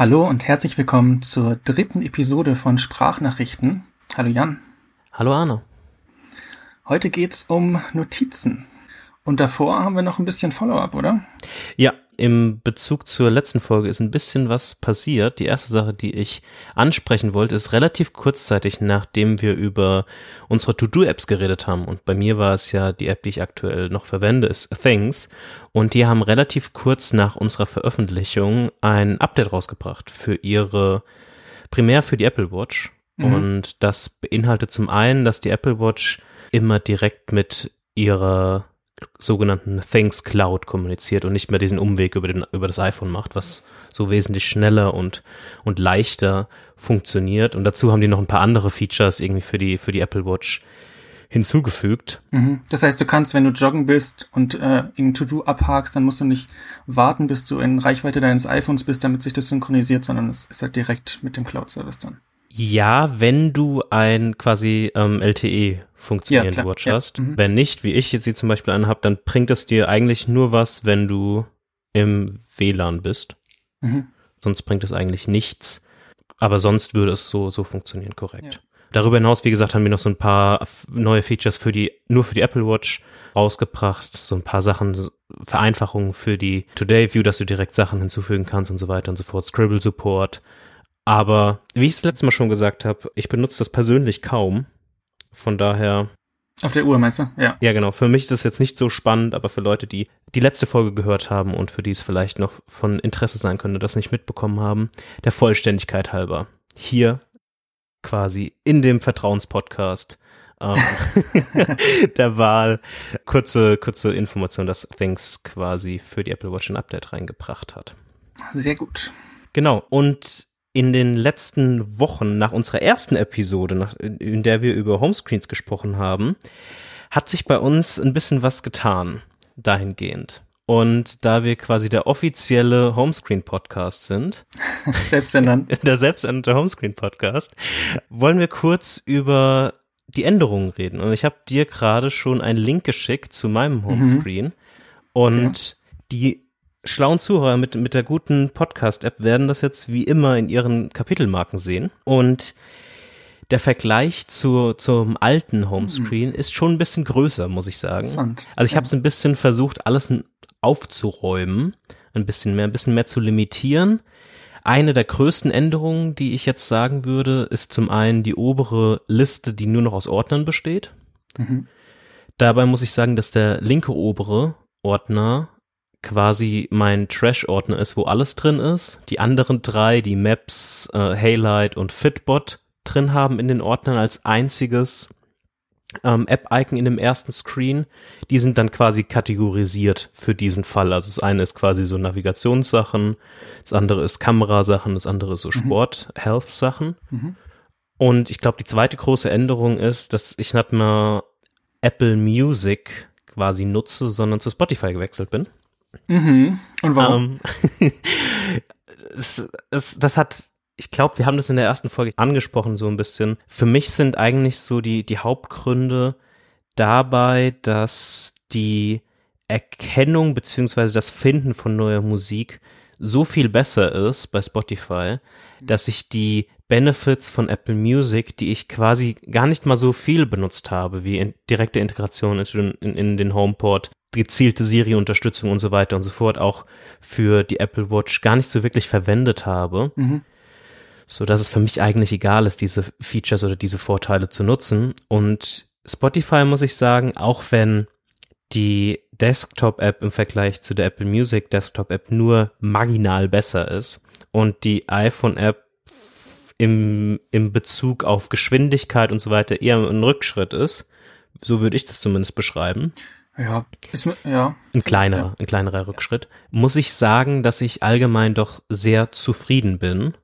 Hallo und herzlich willkommen zur dritten Episode von Sprachnachrichten. Hallo Jan. Hallo Arne. Heute geht's um Notizen. Und davor haben wir noch ein bisschen Follow-up, oder? Ja, im Bezug zur letzten Folge ist ein bisschen was passiert. Die erste Sache, die ich ansprechen wollte, ist relativ kurzzeitig, nachdem wir über unsere To-Do-Apps geredet haben. Und bei mir war es ja die App, die ich aktuell noch verwende, ist Things. Und die haben relativ kurz nach unserer Veröffentlichung ein Update rausgebracht für ihre, primär für die Apple Watch. Mhm. Und das beinhaltet zum einen, dass die Apple Watch immer direkt mit ihrer sogenannten Things Cloud kommuniziert und nicht mehr diesen Umweg über, den, über das iPhone macht, was so wesentlich schneller und, und leichter funktioniert. Und dazu haben die noch ein paar andere Features irgendwie für die, für die Apple Watch hinzugefügt. Mhm. Das heißt, du kannst, wenn du joggen bist und äh, im To-Do abhakst, dann musst du nicht warten, bis du in Reichweite deines iPhones bist, damit sich das synchronisiert, sondern es ist halt direkt mit dem Cloud-Service dann. Ja, wenn du ein quasi ähm, LTE funktionierende ja, Watch ja. hast. Mhm. Wenn nicht, wie ich jetzt sie zum Beispiel anhab, dann bringt es dir eigentlich nur was, wenn du im WLAN bist. Mhm. Sonst bringt es eigentlich nichts. Aber sonst würde es so, so funktionieren, korrekt. Ja. Darüber hinaus, wie gesagt, haben wir noch so ein paar neue Features für die, nur für die Apple Watch rausgebracht. So ein paar Sachen, Vereinfachungen für die Today View, dass du direkt Sachen hinzufügen kannst und so weiter und so fort. Scribble Support. Aber wie ich es letztes Mal schon gesagt habe, ich benutze das persönlich kaum. Von daher. Auf der Uhr meinst du? Ja. Ja, genau. Für mich ist es jetzt nicht so spannend, aber für Leute, die die letzte Folge gehört haben und für die es vielleicht noch von Interesse sein könnte, das nicht mitbekommen haben, der Vollständigkeit halber. Hier quasi in dem Vertrauenspodcast ähm, der Wahl kurze, kurze Information, dass Things quasi für die Apple Watch ein Update reingebracht hat. Sehr gut. Genau. Und in den letzten Wochen nach unserer ersten Episode, nach, in der wir über Homescreens gesprochen haben, hat sich bei uns ein bisschen was getan dahingehend. Und da wir quasi der offizielle Homescreen-Podcast sind, selbsternannt, der selbsternannte Homescreen-Podcast, wollen wir kurz über die Änderungen reden. Und ich habe dir gerade schon einen Link geschickt zu meinem mhm. Homescreen. Mhm. Und okay. die schlauen Zuhörer mit, mit der guten Podcast-App werden das jetzt wie immer in ihren Kapitelmarken sehen. Und der Vergleich zu, zum alten Homescreen mhm. ist schon ein bisschen größer, muss ich sagen. Also ich ja. habe es ein bisschen versucht, alles aufzuräumen, ein bisschen mehr, ein bisschen mehr zu limitieren. Eine der größten Änderungen, die ich jetzt sagen würde, ist zum einen die obere Liste, die nur noch aus Ordnern besteht. Mhm. Dabei muss ich sagen, dass der linke obere Ordner quasi mein Trash-Ordner ist, wo alles drin ist. Die anderen drei, die Maps, äh, Haylight und Fitbot drin haben in den Ordnern als einziges ähm, App-Icon in dem ersten Screen. Die sind dann quasi kategorisiert für diesen Fall. Also das eine ist quasi so Navigationssachen, das andere ist Kamerasachen, das andere ist so mhm. Sport-Health-Sachen. Mhm. Und ich glaube, die zweite große Änderung ist, dass ich nicht mehr Apple Music quasi nutze, sondern zu Spotify gewechselt bin. Mhm. Und warum? Ähm, es, es, das hat, ich glaube, wir haben das in der ersten Folge angesprochen, so ein bisschen. Für mich sind eigentlich so die, die Hauptgründe dabei, dass die Erkennung beziehungsweise das Finden von neuer Musik so viel besser ist bei Spotify, dass ich die Benefits von Apple Music, die ich quasi gar nicht mal so viel benutzt habe, wie in, direkte Integration in, in, in den HomePort, gezielte Siri-Unterstützung und so weiter und so fort auch für die Apple Watch gar nicht so wirklich verwendet habe. Mhm. So dass es für mich eigentlich egal ist, diese Features oder diese Vorteile zu nutzen. Und Spotify muss ich sagen, auch wenn die Desktop-App im Vergleich zu der Apple Music Desktop-App nur marginal besser ist und die iPhone-App im, im Bezug auf Geschwindigkeit und so weiter eher ein Rückschritt ist, so würde ich das zumindest beschreiben, ja, ist, ja. Ein kleinerer, ja. ein kleinerer Rückschritt. Muss ich sagen, dass ich allgemein doch sehr zufrieden bin,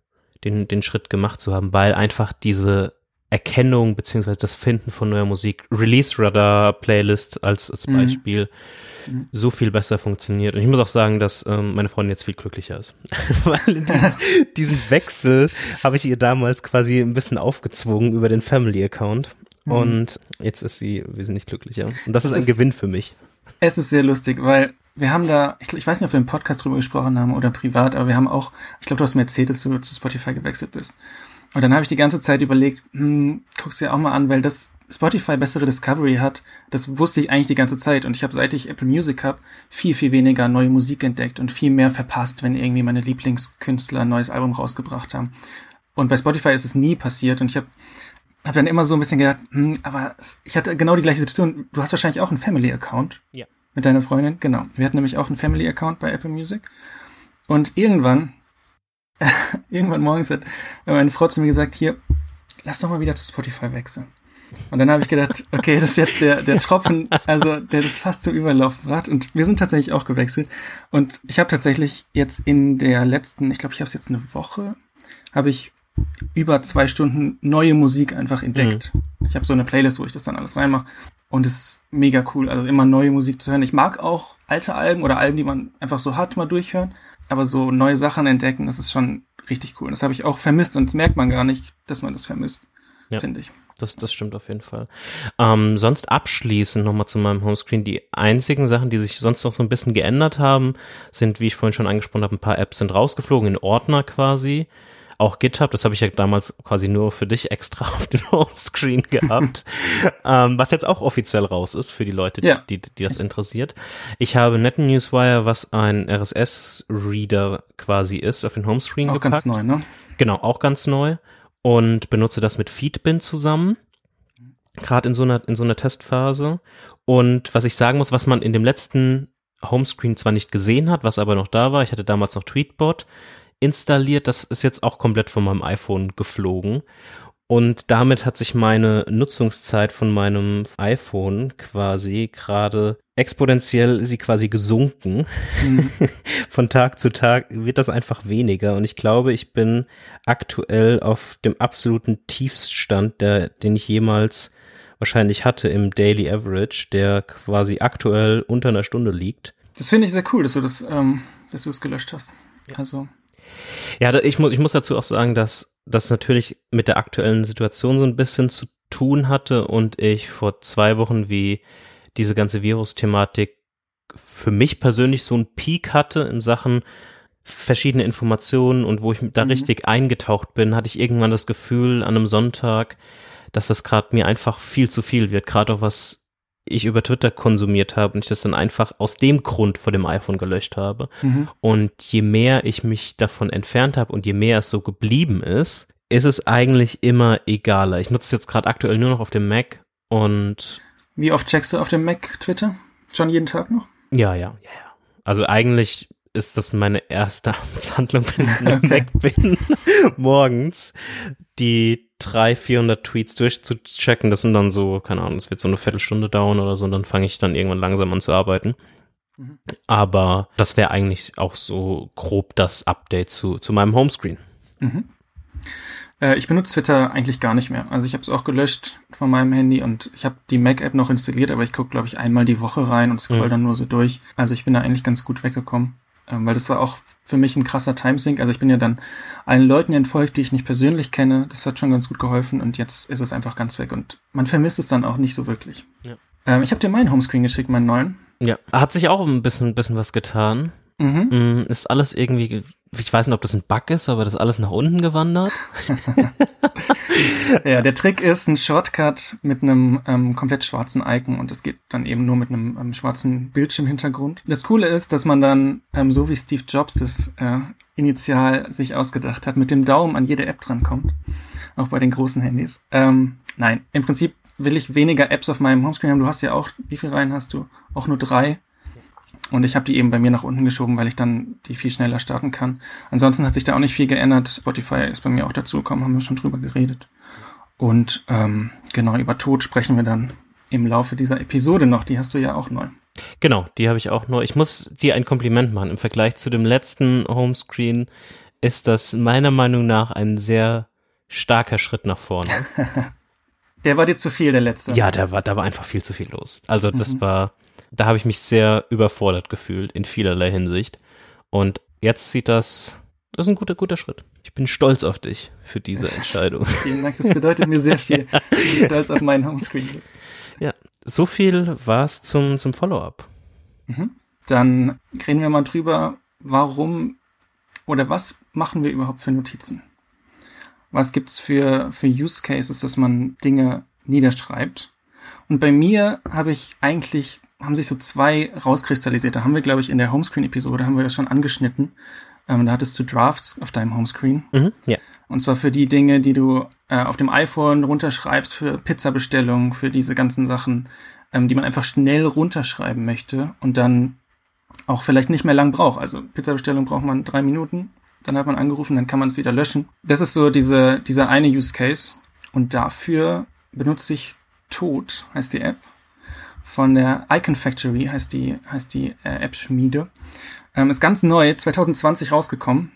den, den Schritt gemacht zu haben, weil einfach diese Erkennung beziehungsweise das Finden von neuer Musik, Release Radar Playlist als, als mhm. Beispiel, mhm. so viel besser funktioniert. Und ich muss auch sagen, dass ähm, meine Freundin jetzt viel glücklicher ist. weil diesen, diesen Wechsel habe ich ihr damals quasi ein bisschen aufgezwungen über den Family Account. Mhm. Und jetzt ist sie wesentlich glücklicher. Und das ist ein ist, Gewinn für mich. Es ist sehr lustig, weil wir haben da, ich, ich weiß nicht, ob wir im Podcast drüber gesprochen haben oder privat, aber wir haben auch, ich glaube, du hast mir erzählt, dass du zu Spotify gewechselt bist. Und dann habe ich die ganze Zeit überlegt, hm, guck's dir auch mal an, weil das Spotify bessere Discovery hat, das wusste ich eigentlich die ganze Zeit. Und ich habe, seit ich Apple Music habe, viel, viel weniger neue Musik entdeckt und viel mehr verpasst, wenn irgendwie meine Lieblingskünstler ein neues Album rausgebracht haben. Und bei Spotify ist es nie passiert. Und ich habe hab dann immer so ein bisschen gedacht, hm, aber ich hatte genau die gleiche Situation. Du hast wahrscheinlich auch einen Family-Account. Ja. Mit deiner Freundin, genau. Wir hatten nämlich auch einen Family-Account bei Apple Music. Und irgendwann, irgendwann morgens hat meine Frau zu mir gesagt, hier, lass doch mal wieder zu Spotify wechseln. Und dann habe ich gedacht, okay, das ist jetzt der, der Tropfen, also der das fast zum Überlaufen bracht. Und wir sind tatsächlich auch gewechselt. Und ich habe tatsächlich jetzt in der letzten, ich glaube, ich habe es jetzt eine Woche, habe ich über zwei Stunden neue Musik einfach entdeckt. Mhm. Ich habe so eine Playlist, wo ich das dann alles reinmache. Und es ist mega cool, also immer neue Musik zu hören. Ich mag auch alte Alben oder Alben, die man einfach so hat, mal durchhören. Aber so neue Sachen entdecken, das ist schon richtig cool. Das habe ich auch vermisst und das merkt man gar nicht, dass man das vermisst, ja. finde ich. Das, das stimmt auf jeden Fall. Ähm, sonst abschließend nochmal zu meinem Homescreen. Die einzigen Sachen, die sich sonst noch so ein bisschen geändert haben, sind, wie ich vorhin schon angesprochen habe, ein paar Apps sind rausgeflogen in Ordner quasi. Auch GitHub, das habe ich ja damals quasi nur für dich extra auf dem Homescreen gehabt, ähm, was jetzt auch offiziell raus ist für die Leute, die, ja. die, die das interessiert. Ich habe NetNewsWire, was ein RSS-Reader quasi ist, auf den Homescreen auch gepackt. Auch ganz neu, ne? Genau, auch ganz neu und benutze das mit Feedbin zusammen. Gerade in so einer, in so einer Testphase. Und was ich sagen muss, was man in dem letzten Homescreen zwar nicht gesehen hat, was aber noch da war, ich hatte damals noch Tweetbot, installiert. Das ist jetzt auch komplett von meinem iPhone geflogen. Und damit hat sich meine Nutzungszeit von meinem iPhone quasi gerade exponentiell sie quasi gesunken. Mhm. Von Tag zu Tag wird das einfach weniger. Und ich glaube, ich bin aktuell auf dem absoluten Tiefststand, der, den ich jemals wahrscheinlich hatte im Daily Average, der quasi aktuell unter einer Stunde liegt. Das finde ich sehr cool, dass du das, ähm, dass du es gelöscht hast. Also ja, ich muss, ich muss dazu auch sagen, dass das natürlich mit der aktuellen Situation so ein bisschen zu tun hatte und ich vor zwei Wochen wie diese ganze Virus-Thematik für mich persönlich so einen Peak hatte in Sachen verschiedene Informationen und wo ich da mhm. richtig eingetaucht bin, hatte ich irgendwann das Gefühl an einem Sonntag, dass das gerade mir einfach viel zu viel wird, gerade auch was ich über Twitter konsumiert habe und ich das dann einfach aus dem Grund vor dem iPhone gelöscht habe. Mhm. Und je mehr ich mich davon entfernt habe und je mehr es so geblieben ist, ist es eigentlich immer egaler. Ich nutze es jetzt gerade aktuell nur noch auf dem Mac und. Wie oft checkst du auf dem Mac Twitter? Schon jeden Tag noch? Ja, ja, ja, ja. Also eigentlich ist das meine erste Amtshandlung, wenn ich weg bin, morgens, die 300, 400 Tweets durchzuchecken. Das sind dann so, keine Ahnung, es wird so eine Viertelstunde dauern oder so und dann fange ich dann irgendwann langsam an zu arbeiten. Mhm. Aber das wäre eigentlich auch so grob das Update zu, zu meinem Homescreen. Mhm. Äh, ich benutze Twitter eigentlich gar nicht mehr. Also ich habe es auch gelöscht von meinem Handy und ich habe die Mac-App noch installiert, aber ich gucke, glaube ich, einmal die Woche rein und scroll mhm. dann nur so durch. Also ich bin da eigentlich ganz gut weggekommen. Ähm, weil das war auch für mich ein krasser Timesync. Also ich bin ja dann allen Leuten entfolgt, die ich nicht persönlich kenne. Das hat schon ganz gut geholfen und jetzt ist es einfach ganz weg und man vermisst es dann auch nicht so wirklich. Ja. Ähm, ich habe dir meinen Homescreen geschickt, meinen neuen. Ja, hat sich auch ein bisschen, ein bisschen was getan. Mhm. Mm, ist alles irgendwie, ich weiß nicht, ob das ein Bug ist, aber das ist alles nach unten gewandert. ja, der Trick ist ein Shortcut mit einem ähm, komplett schwarzen Icon und es geht dann eben nur mit einem ähm, schwarzen Bildschirmhintergrund. Das Coole ist, dass man dann, ähm, so wie Steve Jobs das äh, initial sich ausgedacht hat, mit dem Daumen an jede App drankommt. Auch bei den großen Handys. Ähm, nein, im Prinzip will ich weniger Apps auf meinem Homescreen haben. Du hast ja auch, wie viel rein hast du? Auch nur drei. Und ich habe die eben bei mir nach unten geschoben, weil ich dann die viel schneller starten kann. Ansonsten hat sich da auch nicht viel geändert. Spotify ist bei mir auch dazugekommen, haben wir schon drüber geredet. Und ähm, genau über Tod sprechen wir dann im Laufe dieser Episode noch. Die hast du ja auch neu. Genau, die habe ich auch neu. Ich muss dir ein Kompliment machen. Im Vergleich zu dem letzten Homescreen ist das meiner Meinung nach ein sehr starker Schritt nach vorne. der war dir zu viel, der letzte. Ja, da war, da war einfach viel zu viel los. Also das mhm. war da habe ich mich sehr überfordert gefühlt in vielerlei Hinsicht. Und jetzt sieht das, das ist ein guter, guter Schritt. Ich bin stolz auf dich für diese Entscheidung. Vielen Dank, das bedeutet mir sehr viel. Ich bin stolz auf meinen Homescreen. Ja, so viel war's zum, zum Follow-up. Mhm. dann reden wir mal drüber, warum oder was machen wir überhaupt für Notizen? Was gibt's für, für Use Cases, dass man Dinge niederschreibt? Und bei mir habe ich eigentlich, haben sich so zwei rauskristallisiert. Da haben wir, glaube ich, in der Homescreen-Episode haben wir das schon angeschnitten. Ähm, da hattest du Drafts auf deinem Homescreen. Mhm, ja. Und zwar für die Dinge, die du äh, auf dem iPhone runterschreibst, für Pizzabestellungen, für diese ganzen Sachen, ähm, die man einfach schnell runterschreiben möchte und dann auch vielleicht nicht mehr lang braucht. Also Pizzabestellung braucht man drei Minuten, dann hat man angerufen, dann kann man es wieder löschen. Das ist so diese, dieser eine Use Case. Und dafür benutze ich Tod, heißt die App. Von der Icon Factory heißt die, heißt die äh, App-Schmiede. Ähm, ist ganz neu, 2020 rausgekommen.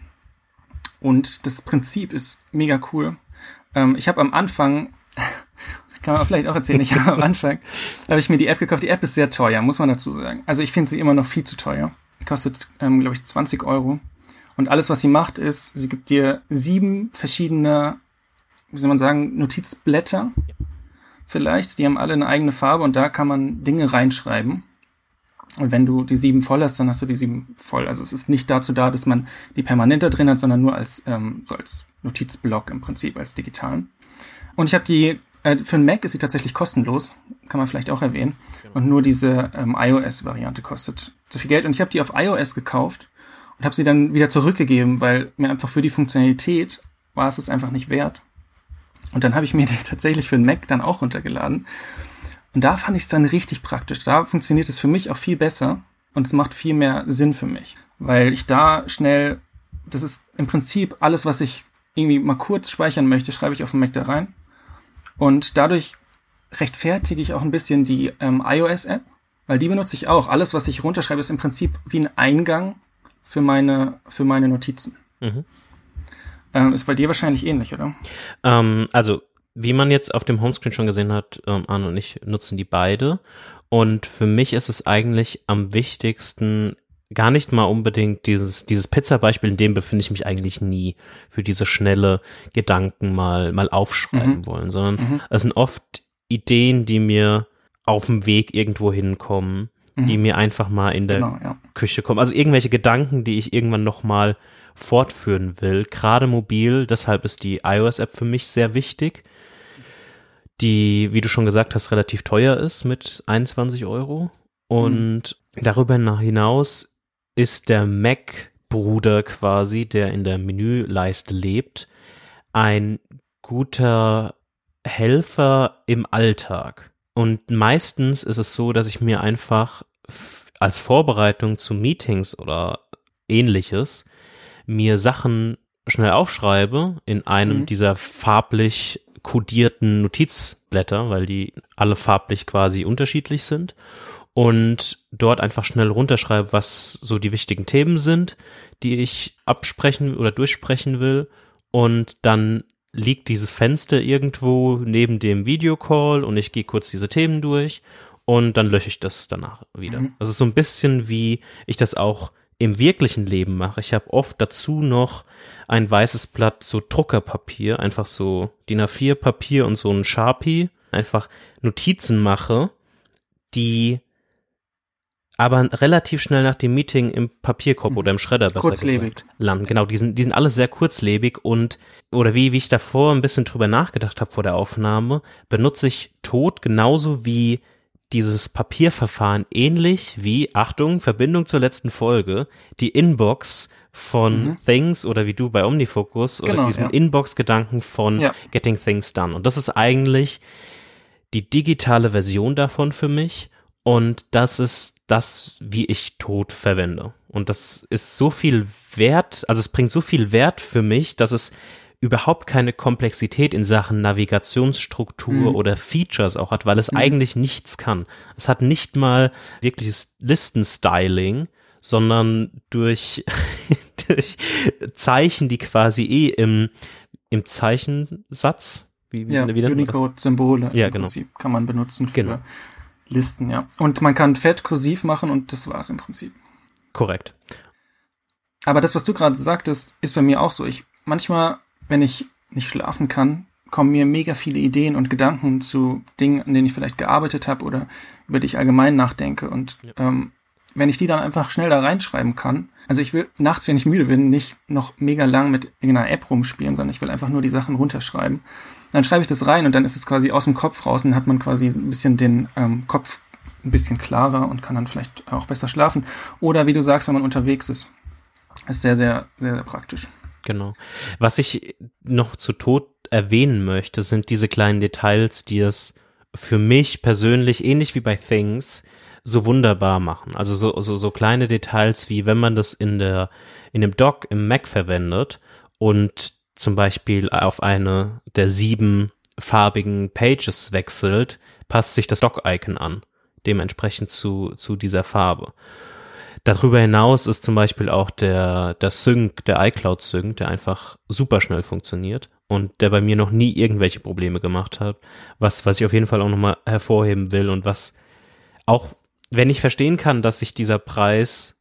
Und das Prinzip ist mega cool. Ähm, ich habe am Anfang, kann man vielleicht auch erzählen, ich habe am Anfang, habe ich mir die App gekauft. Die App ist sehr teuer, muss man dazu sagen. Also ich finde sie immer noch viel zu teuer. Kostet, ähm, glaube ich, 20 Euro. Und alles, was sie macht, ist, sie gibt dir sieben verschiedene, wie soll man sagen, Notizblätter. Vielleicht, die haben alle eine eigene Farbe und da kann man Dinge reinschreiben. Und wenn du die sieben voll hast, dann hast du die sieben voll. Also es ist nicht dazu da, dass man die permanent da drin hat, sondern nur als, ähm, so als Notizblock im Prinzip, als digitalen. Und ich habe die, äh, für einen Mac ist sie tatsächlich kostenlos, kann man vielleicht auch erwähnen. Genau. Und nur diese ähm, iOS-Variante kostet so viel Geld. Und ich habe die auf iOS gekauft und habe sie dann wieder zurückgegeben, weil mir einfach für die Funktionalität war es es einfach nicht wert. Und dann habe ich mir die tatsächlich für den Mac dann auch runtergeladen. Und da fand ich es dann richtig praktisch. Da funktioniert es für mich auch viel besser und es macht viel mehr Sinn für mich, weil ich da schnell, das ist im Prinzip alles, was ich irgendwie mal kurz speichern möchte, schreibe ich auf dem Mac da rein. Und dadurch rechtfertige ich auch ein bisschen die ähm, iOS-App, weil die benutze ich auch. Alles, was ich runterschreibe, ist im Prinzip wie ein Eingang für meine, für meine Notizen. Mhm. Ähm, ist bei dir wahrscheinlich ähnlich, oder? Ähm, also, wie man jetzt auf dem Homescreen schon gesehen hat, ähm, Arne und ich nutzen die beide. Und für mich ist es eigentlich am wichtigsten, gar nicht mal unbedingt dieses, dieses Pizza-Beispiel, in dem befinde ich mich eigentlich nie für diese schnelle Gedanken mal, mal aufschreiben mhm. wollen, sondern mhm. es sind oft Ideen, die mir auf dem Weg irgendwo hinkommen die mhm. mir einfach mal in der genau, ja. Küche kommen. Also irgendwelche Gedanken, die ich irgendwann noch mal fortführen will. Gerade mobil, deshalb ist die iOS-App für mich sehr wichtig. Die, wie du schon gesagt hast, relativ teuer ist mit 21 Euro. Und mhm. darüber hinaus ist der Mac-Bruder quasi, der in der Menüleiste lebt, ein guter Helfer im Alltag. Und meistens ist es so, dass ich mir einfach als Vorbereitung zu Meetings oder ähnliches mir Sachen schnell aufschreibe in einem mhm. dieser farblich kodierten Notizblätter, weil die alle farblich quasi unterschiedlich sind und dort einfach schnell runterschreibe, was so die wichtigen Themen sind, die ich absprechen oder durchsprechen will und dann liegt dieses Fenster irgendwo neben dem Videocall und ich gehe kurz diese Themen durch und dann lösche ich das danach wieder. Mhm. Das ist so ein bisschen wie ich das auch im wirklichen Leben mache. Ich habe oft dazu noch ein weißes Blatt so Druckerpapier, einfach so DIN A4 Papier und so ein Sharpie, einfach Notizen mache, die aber relativ schnell nach dem Meeting im Papierkorb oder im Schredder besser kurzlebig. gesagt landen. Genau, die sind, die sind alle sehr kurzlebig und oder wie, wie ich davor ein bisschen drüber nachgedacht habe vor der Aufnahme, benutze ich Tod genauso wie dieses Papierverfahren ähnlich wie, Achtung, Verbindung zur letzten Folge, die Inbox von mhm. Things oder wie du bei Omnifocus oder genau, diesen ja. Inbox-Gedanken von ja. Getting Things Done. Und das ist eigentlich die digitale Version davon für mich und das ist das, wie ich Tod verwende. Und das ist so viel Wert, also es bringt so viel Wert für mich, dass es überhaupt keine Komplexität in Sachen Navigationsstruktur mhm. oder Features auch hat, weil es mhm. eigentlich nichts kann. Es hat nicht mal wirkliches Listenstyling, sondern durch, durch Zeichen, die quasi eh im, im Zeichensatz, wie, wie, ja, wie Unicode-Symbole ja, genau. Prinzip kann man benutzen für genau. Listen, ja. Und man kann fett kursiv machen und das war's im Prinzip. Korrekt. Aber das, was du gerade sagtest, ist bei mir auch so. Ich manchmal, wenn ich nicht schlafen kann, kommen mir mega viele Ideen und Gedanken zu Dingen, an denen ich vielleicht gearbeitet habe oder über die ich allgemein nachdenke. Und ja. ähm, wenn ich die dann einfach schnell da reinschreiben kann, also ich will nachts, wenn ich müde bin, nicht noch mega lang mit irgendeiner App rumspielen, sondern ich will einfach nur die Sachen runterschreiben. Dann schreibe ich das rein und dann ist es quasi aus dem Kopf raus und hat man quasi ein bisschen den ähm, Kopf ein bisschen klarer und kann dann vielleicht auch besser schlafen. Oder wie du sagst, wenn man unterwegs ist. Ist sehr, sehr, sehr, sehr praktisch. Genau. Was ich noch zu Tod erwähnen möchte, sind diese kleinen Details, die es für mich persönlich, ähnlich wie bei Things, so wunderbar machen. Also so, so, so kleine Details wie wenn man das in der, in dem Dock im Mac verwendet und zum Beispiel auf eine der sieben farbigen Pages wechselt, passt sich das Dock-Icon an, dementsprechend zu, zu dieser Farbe. Darüber hinaus ist zum Beispiel auch der, der Sync, der iCloud Sync, der einfach super schnell funktioniert und der bei mir noch nie irgendwelche Probleme gemacht hat, was, was ich auf jeden Fall auch nochmal hervorheben will und was auch wenn ich verstehen kann, dass sich dieser Preis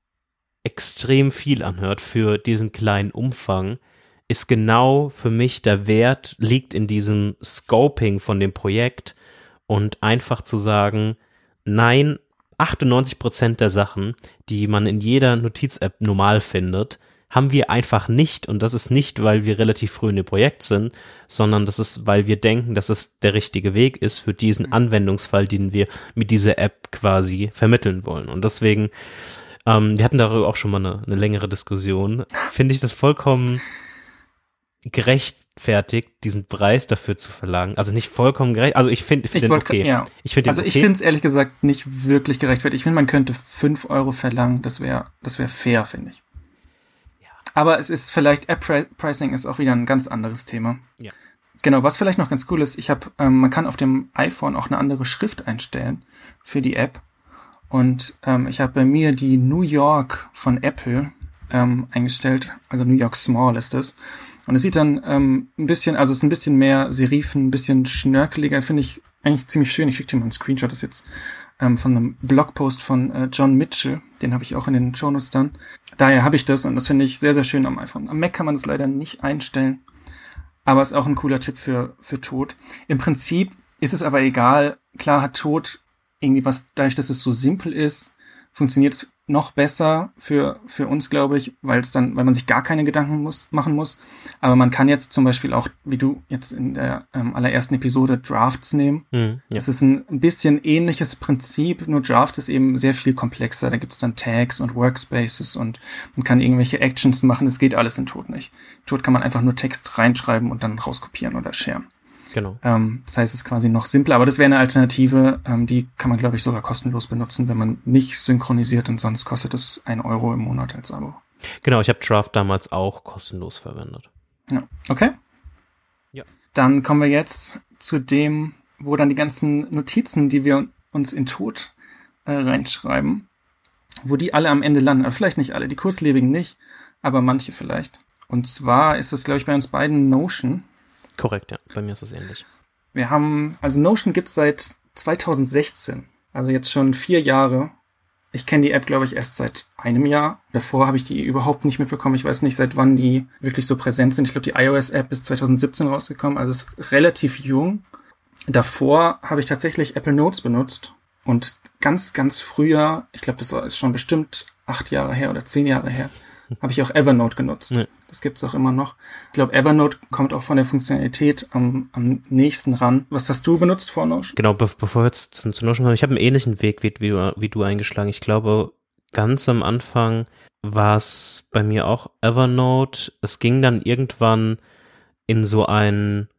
extrem viel anhört für diesen kleinen Umfang, ist genau für mich der Wert liegt in diesem Scoping von dem Projekt und einfach zu sagen, nein, 98 Prozent der Sachen, die man in jeder Notiz-App normal findet, haben wir einfach nicht. Und das ist nicht, weil wir relativ früh in dem Projekt sind, sondern das ist, weil wir denken, dass es der richtige Weg ist für diesen mhm. Anwendungsfall, den wir mit dieser App quasi vermitteln wollen. Und deswegen, ähm, wir hatten darüber auch schon mal eine, eine längere Diskussion, finde ich das vollkommen gerechtfertigt, diesen Preis dafür zu verlangen. Also nicht vollkommen gerecht, also ich finde find den okay. Ja. Ich find also okay. ich finde es ehrlich gesagt nicht wirklich gerechtfertigt. Ich finde, man könnte fünf Euro verlangen, das wäre das wäre fair, finde ich. Aber es ist vielleicht App-Pricing ist auch wieder ein ganz anderes Thema. Ja. Genau, was vielleicht noch ganz cool ist, ich habe, ähm, man kann auf dem iPhone auch eine andere Schrift einstellen für die App. Und ähm, ich habe bei mir die New York von Apple ähm, eingestellt, also New York Small ist es. Und es sieht dann ähm, ein bisschen, also es ist ein bisschen mehr Serifen, ein bisschen schnörkeliger, finde ich eigentlich ziemlich schön. Ich schicke dir mal einen Screenshot, das ist jetzt ähm, von einem Blogpost von äh, John Mitchell, den habe ich auch in den Shownotes dann. Daher habe ich das und das finde ich sehr, sehr schön am iPhone. Am Mac kann man das leider nicht einstellen, aber ist auch ein cooler Tipp für, für Tod. Im Prinzip ist es aber egal. Klar hat Tod irgendwie was, dadurch, dass es so simpel ist, funktioniert noch besser für, für uns, glaube ich, weil es dann, weil man sich gar keine Gedanken muss, machen muss. Aber man kann jetzt zum Beispiel auch, wie du jetzt in der ähm, allerersten Episode Drafts nehmen. Mhm, ja. Das ist ein, ein bisschen ähnliches Prinzip, nur Draft ist eben sehr viel komplexer. Da gibt's dann Tags und Workspaces und man kann irgendwelche Actions machen. Das geht alles in Tod nicht. In Tod kann man einfach nur Text reinschreiben und dann rauskopieren oder sharen. Genau. Ähm, das heißt, es ist quasi noch simpler, aber das wäre eine Alternative, ähm, die kann man, glaube ich, sogar kostenlos benutzen, wenn man nicht synchronisiert und sonst kostet es ein Euro im Monat als Abo. Genau, ich habe Draft damals auch kostenlos verwendet. Ja. Okay. Ja. Dann kommen wir jetzt zu dem, wo dann die ganzen Notizen, die wir uns in Tod äh, reinschreiben, wo die alle am Ende landen. Aber vielleicht nicht alle, die kurzlebigen nicht, aber manche vielleicht. Und zwar ist es, glaube ich, bei uns beiden Notion. Korrekt, ja. Bei mir ist es ähnlich. Wir haben, also Notion gibt's seit 2016, also jetzt schon vier Jahre. Ich kenne die App, glaube ich, erst seit einem Jahr. Davor habe ich die überhaupt nicht mitbekommen. Ich weiß nicht, seit wann die wirklich so präsent sind. Ich glaube, die iOS-App ist 2017 rausgekommen, also ist relativ jung. Davor habe ich tatsächlich Apple Notes benutzt und ganz, ganz früher, ich glaube, das ist schon bestimmt acht Jahre her oder zehn Jahre her, habe ich auch Evernote genutzt. Nee. Das gibt's auch immer noch. Ich glaube, Evernote kommt auch von der Funktionalität am, am nächsten ran. Was hast du benutzt vor Notion? Genau, be bevor wir jetzt zu, zu Notion kommen, ich habe einen ähnlichen Weg wie, wie, du, wie du eingeschlagen. Ich glaube, ganz am Anfang war es bei mir auch Evernote. Es ging dann irgendwann in so einen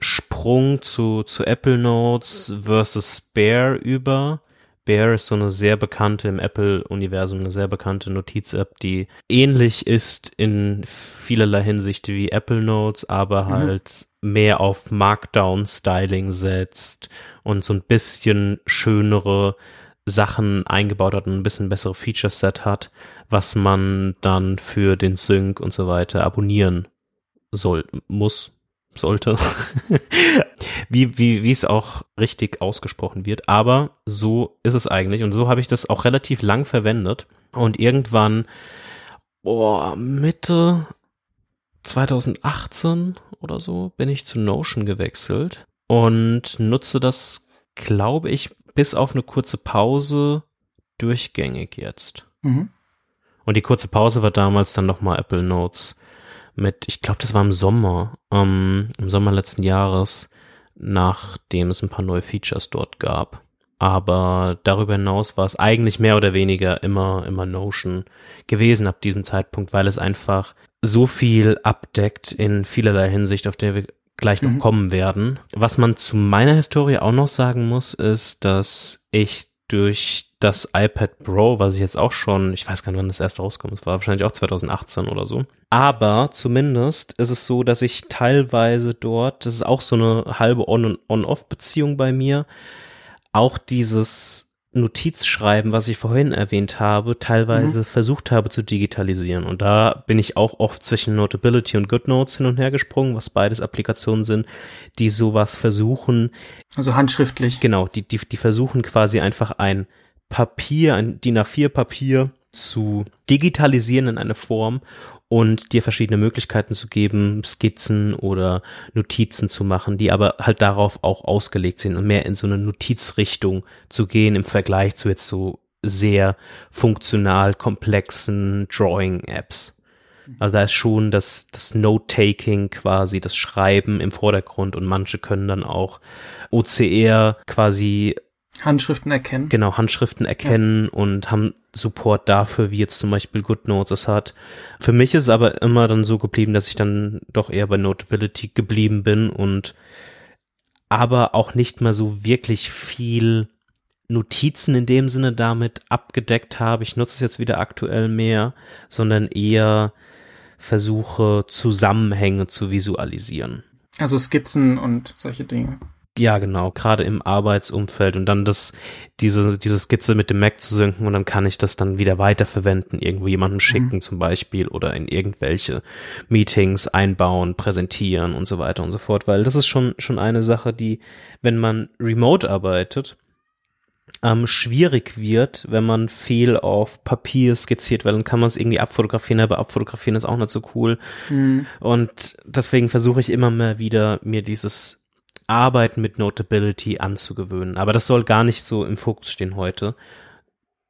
Sprung zu, zu Apple Notes versus Bear über. Bear ist so eine sehr bekannte im Apple-Universum, eine sehr bekannte Notiz-App, die ähnlich ist in vielerlei Hinsicht wie Apple Notes, aber mhm. halt mehr auf Markdown-Styling setzt und so ein bisschen schönere Sachen eingebaut hat und ein bisschen bessere Feature-Set hat, was man dann für den Sync und so weiter abonnieren soll, muss, sollte. wie, wie, wie es auch richtig ausgesprochen wird. Aber so ist es eigentlich. Und so habe ich das auch relativ lang verwendet. Und irgendwann, boah, Mitte 2018 oder so bin ich zu Notion gewechselt und nutze das, glaube ich, bis auf eine kurze Pause durchgängig jetzt. Mhm. Und die kurze Pause war damals dann nochmal Apple Notes mit, ich glaube, das war im Sommer, ähm, im Sommer letzten Jahres, nachdem es ein paar neue Features dort gab. Aber darüber hinaus war es eigentlich mehr oder weniger immer, immer Notion gewesen ab diesem Zeitpunkt, weil es einfach so viel abdeckt in vielerlei Hinsicht, auf der wir gleich noch mhm. kommen werden. Was man zu meiner Historie auch noch sagen muss, ist, dass ich durch das iPad Pro, was ich jetzt auch schon, ich weiß gar nicht, wann das erst rauskommt, es war wahrscheinlich auch 2018 oder so. Aber zumindest ist es so, dass ich teilweise dort, das ist auch so eine halbe On-Off-Beziehung bei mir, auch dieses Notizschreiben, was ich vorhin erwähnt habe, teilweise mhm. versucht habe zu digitalisieren. Und da bin ich auch oft zwischen Notability und GoodNotes hin und her gesprungen, was beides Applikationen sind, die sowas versuchen. Also handschriftlich. Genau, die, die, die versuchen quasi einfach ein Papier, ein DIN A4 Papier zu digitalisieren in eine Form und dir verschiedene Möglichkeiten zu geben, Skizzen oder Notizen zu machen, die aber halt darauf auch ausgelegt sind und mehr in so eine Notizrichtung zu gehen im Vergleich zu jetzt so sehr funktional komplexen Drawing-Apps. Also da ist schon das, das Note-Taking quasi, das Schreiben im Vordergrund und manche können dann auch OCR quasi Handschriften erkennen. Genau, Handschriften erkennen ja. und haben Support dafür, wie jetzt zum Beispiel GoodNotes es hat. Für mich ist es aber immer dann so geblieben, dass ich dann doch eher bei Notability geblieben bin und aber auch nicht mal so wirklich viel Notizen in dem Sinne damit abgedeckt habe. Ich nutze es jetzt wieder aktuell mehr, sondern eher versuche Zusammenhänge zu visualisieren. Also Skizzen und solche Dinge. Ja, genau, gerade im Arbeitsumfeld und dann das, diese, diese Skizze mit dem Mac zu synken und dann kann ich das dann wieder weiterverwenden, irgendwo jemandem mhm. schicken mhm. zum Beispiel oder in irgendwelche Meetings einbauen, präsentieren und so weiter und so fort, weil das ist schon, schon eine Sache, die, wenn man remote arbeitet, ähm, schwierig wird, wenn man viel auf Papier skizziert, weil dann kann man es irgendwie abfotografieren, aber abfotografieren ist auch nicht so cool. Mhm. Und deswegen versuche ich immer mehr wieder, mir dieses Arbeiten mit Notability anzugewöhnen. Aber das soll gar nicht so im Fokus stehen heute.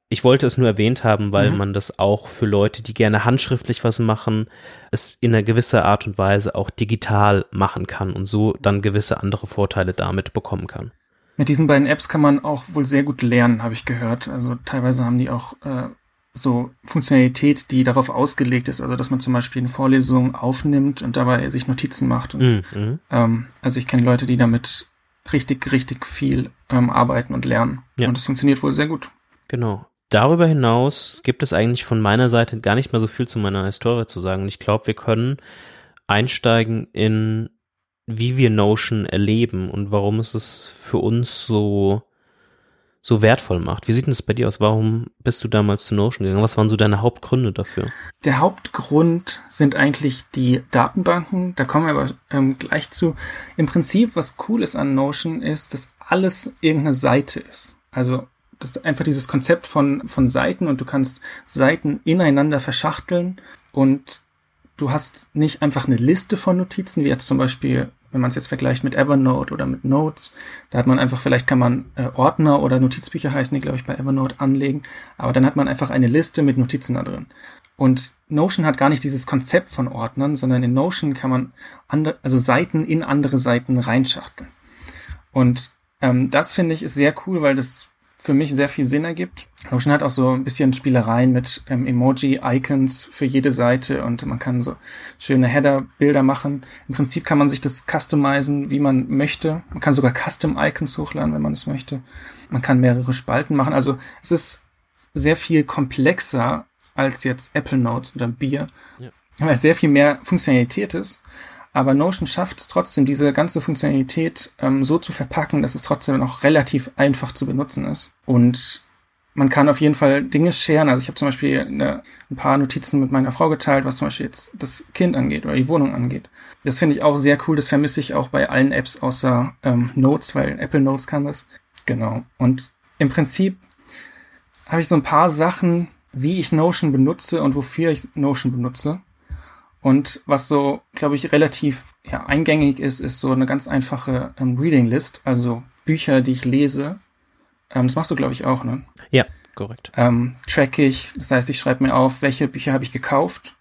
Ich wollte es nur erwähnt haben, weil mhm. man das auch für Leute, die gerne handschriftlich was machen, es in einer gewissen Art und Weise auch digital machen kann und so dann gewisse andere Vorteile damit bekommen kann. Mit diesen beiden Apps kann man auch wohl sehr gut lernen, habe ich gehört. Also teilweise haben die auch äh, so Funktionalität, die darauf ausgelegt ist, also dass man zum Beispiel eine Vorlesung aufnimmt und dabei sich Notizen macht. Und, mhm. mhm. ähm, also ich kenne Leute, die damit richtig, richtig viel ähm, arbeiten und lernen. Ja. Und es funktioniert wohl sehr gut. Genau. Darüber hinaus gibt es eigentlich von meiner Seite gar nicht mehr so viel zu meiner Historie zu sagen. Und ich glaube, wir können einsteigen in, wie wir Notion erleben und warum ist es für uns so so wertvoll macht. Wie sieht denn das bei dir aus? Warum bist du damals zu Notion gegangen? Was waren so deine Hauptgründe dafür? Der Hauptgrund sind eigentlich die Datenbanken. Da kommen wir aber ähm, gleich zu. Im Prinzip, was cool ist an Notion, ist, dass alles irgendeine Seite ist. Also das ist einfach dieses Konzept von, von Seiten und du kannst Seiten ineinander verschachteln und du hast nicht einfach eine Liste von Notizen, wie jetzt zum Beispiel wenn man es jetzt vergleicht mit Evernote oder mit Notes, da hat man einfach, vielleicht kann man äh, Ordner oder Notizbücher heißen die, glaube ich, bei Evernote anlegen, aber dann hat man einfach eine Liste mit Notizen da drin. Und Notion hat gar nicht dieses Konzept von Ordnern, sondern in Notion kann man andere, also Seiten in andere Seiten reinschachteln. Und ähm, das finde ich ist sehr cool, weil das für mich sehr viel Sinn ergibt. Notion hat auch so ein bisschen Spielereien mit ähm, Emoji-Icons für jede Seite und man kann so schöne Header-Bilder machen. Im Prinzip kann man sich das customizen, wie man möchte. Man kann sogar Custom-Icons hochladen, wenn man es möchte. Man kann mehrere Spalten machen. Also es ist sehr viel komplexer als jetzt Apple Notes oder Beer, ja. weil es sehr viel mehr Funktionalität ist. Aber Notion schafft es trotzdem, diese ganze Funktionalität ähm, so zu verpacken, dass es trotzdem noch relativ einfach zu benutzen ist. Und man kann auf jeden Fall Dinge scheren. Also ich habe zum Beispiel eine, ein paar Notizen mit meiner Frau geteilt, was zum Beispiel jetzt das Kind angeht oder die Wohnung angeht. Das finde ich auch sehr cool. Das vermisse ich auch bei allen Apps außer ähm, Notes, weil Apple Notes kann das. Genau. Und im Prinzip habe ich so ein paar Sachen, wie ich Notion benutze und wofür ich Notion benutze. Und was so, glaube ich, relativ ja, eingängig ist, ist so eine ganz einfache ähm, Reading List, also Bücher, die ich lese. Ähm, das machst du, glaube ich, auch, ne? Ja, korrekt. Ähm, track ich, das heißt, ich schreibe mir auf, welche Bücher habe ich gekauft,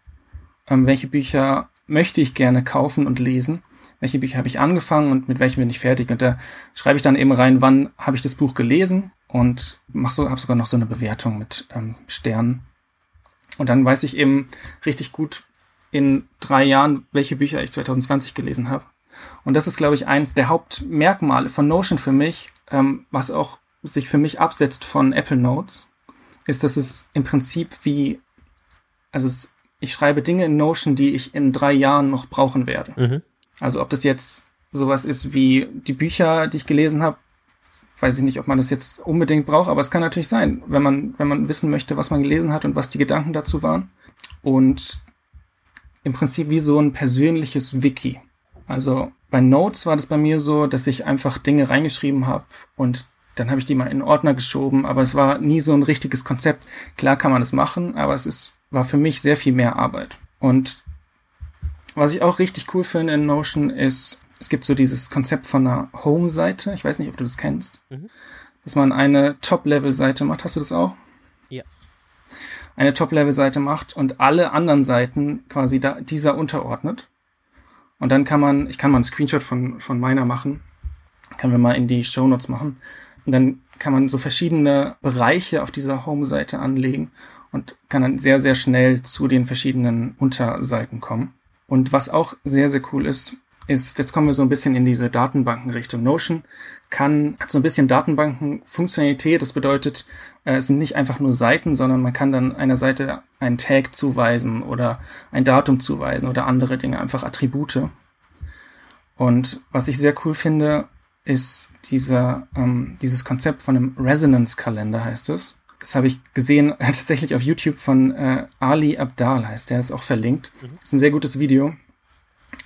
ähm, welche Bücher möchte ich gerne kaufen und lesen, welche Bücher habe ich angefangen und mit welchen bin ich fertig. Und da schreibe ich dann eben rein, wann habe ich das Buch gelesen und mach so, habe sogar noch so eine Bewertung mit ähm, Sternen. Und dann weiß ich eben richtig gut in drei Jahren, welche Bücher ich 2020 gelesen habe. Und das ist, glaube ich, eines der Hauptmerkmale von Notion für mich, ähm, was auch sich für mich absetzt von Apple Notes, ist, dass es im Prinzip wie, also es, ich schreibe Dinge in Notion, die ich in drei Jahren noch brauchen werde. Mhm. Also ob das jetzt sowas ist wie die Bücher, die ich gelesen habe, weiß ich nicht, ob man das jetzt unbedingt braucht, aber es kann natürlich sein, wenn man, wenn man wissen möchte, was man gelesen hat und was die Gedanken dazu waren. Und im Prinzip wie so ein persönliches Wiki. Also bei Notes war das bei mir so, dass ich einfach Dinge reingeschrieben habe und dann habe ich die mal in Ordner geschoben, aber es war nie so ein richtiges Konzept. Klar kann man es machen, aber es ist, war für mich sehr viel mehr Arbeit. Und was ich auch richtig cool finde in Notion ist, es gibt so dieses Konzept von einer Home-Seite. Ich weiß nicht, ob du das kennst. Mhm. Dass man eine Top-Level-Seite macht. Hast du das auch? Eine Top-Level-Seite macht und alle anderen Seiten quasi da, dieser unterordnet. Und dann kann man, ich kann mal einen Screenshot von, von meiner machen. Können wir mal in die Show Notes machen. Und dann kann man so verschiedene Bereiche auf dieser Home-Seite anlegen und kann dann sehr, sehr schnell zu den verschiedenen Unterseiten kommen. Und was auch sehr, sehr cool ist, ist, jetzt kommen wir so ein bisschen in diese Datenbankenrichtung. Notion kann, hat so ein bisschen Datenbankenfunktionalität. Das bedeutet, es sind nicht einfach nur Seiten, sondern man kann dann einer Seite einen Tag zuweisen oder ein Datum zuweisen oder andere Dinge, einfach Attribute. Und was ich sehr cool finde, ist dieser, ähm, dieses Konzept von einem Resonance-Kalender heißt es. Das habe ich gesehen tatsächlich auf YouTube von äh, Ali Abdal heißt der, ist auch verlinkt. Mhm. Ist ein sehr gutes Video.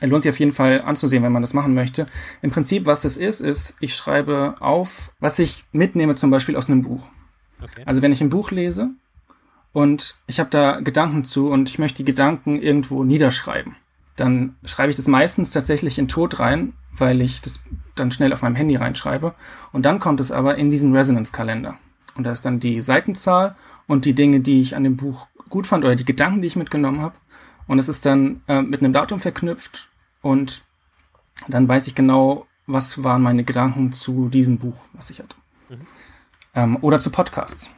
Lohnt sich auf jeden Fall anzusehen, wenn man das machen möchte. Im Prinzip, was das ist, ist, ich schreibe auf, was ich mitnehme zum Beispiel aus einem Buch. Okay. Also wenn ich ein Buch lese und ich habe da Gedanken zu und ich möchte die Gedanken irgendwo niederschreiben, dann schreibe ich das meistens tatsächlich in Tod rein, weil ich das dann schnell auf meinem Handy reinschreibe. Und dann kommt es aber in diesen Resonance-Kalender. Und da ist dann die Seitenzahl und die Dinge, die ich an dem Buch gut fand oder die Gedanken, die ich mitgenommen habe. Und es ist dann äh, mit einem Datum verknüpft und dann weiß ich genau, was waren meine Gedanken zu diesem Buch, was ich hatte. Mhm. Ähm, oder zu Podcasts.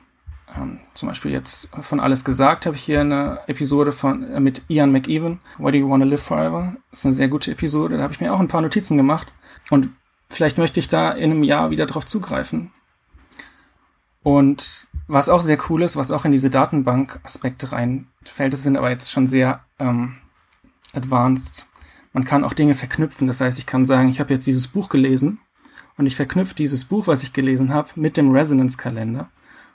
Ähm, zum Beispiel jetzt von Alles gesagt habe ich hier eine Episode von äh, mit Ian McEwan, Why Do You Wanna Live Forever? Das ist eine sehr gute Episode. Da habe ich mir auch ein paar Notizen gemacht und vielleicht möchte ich da in einem Jahr wieder drauf zugreifen. Und was auch sehr cool ist, was auch in diese Datenbank-Aspekte reinfällt, das sind aber jetzt schon sehr ähm, advanced. Man kann auch Dinge verknüpfen. Das heißt, ich kann sagen, ich habe jetzt dieses Buch gelesen und ich verknüpfe dieses Buch, was ich gelesen habe, mit dem Resonance-Kalender.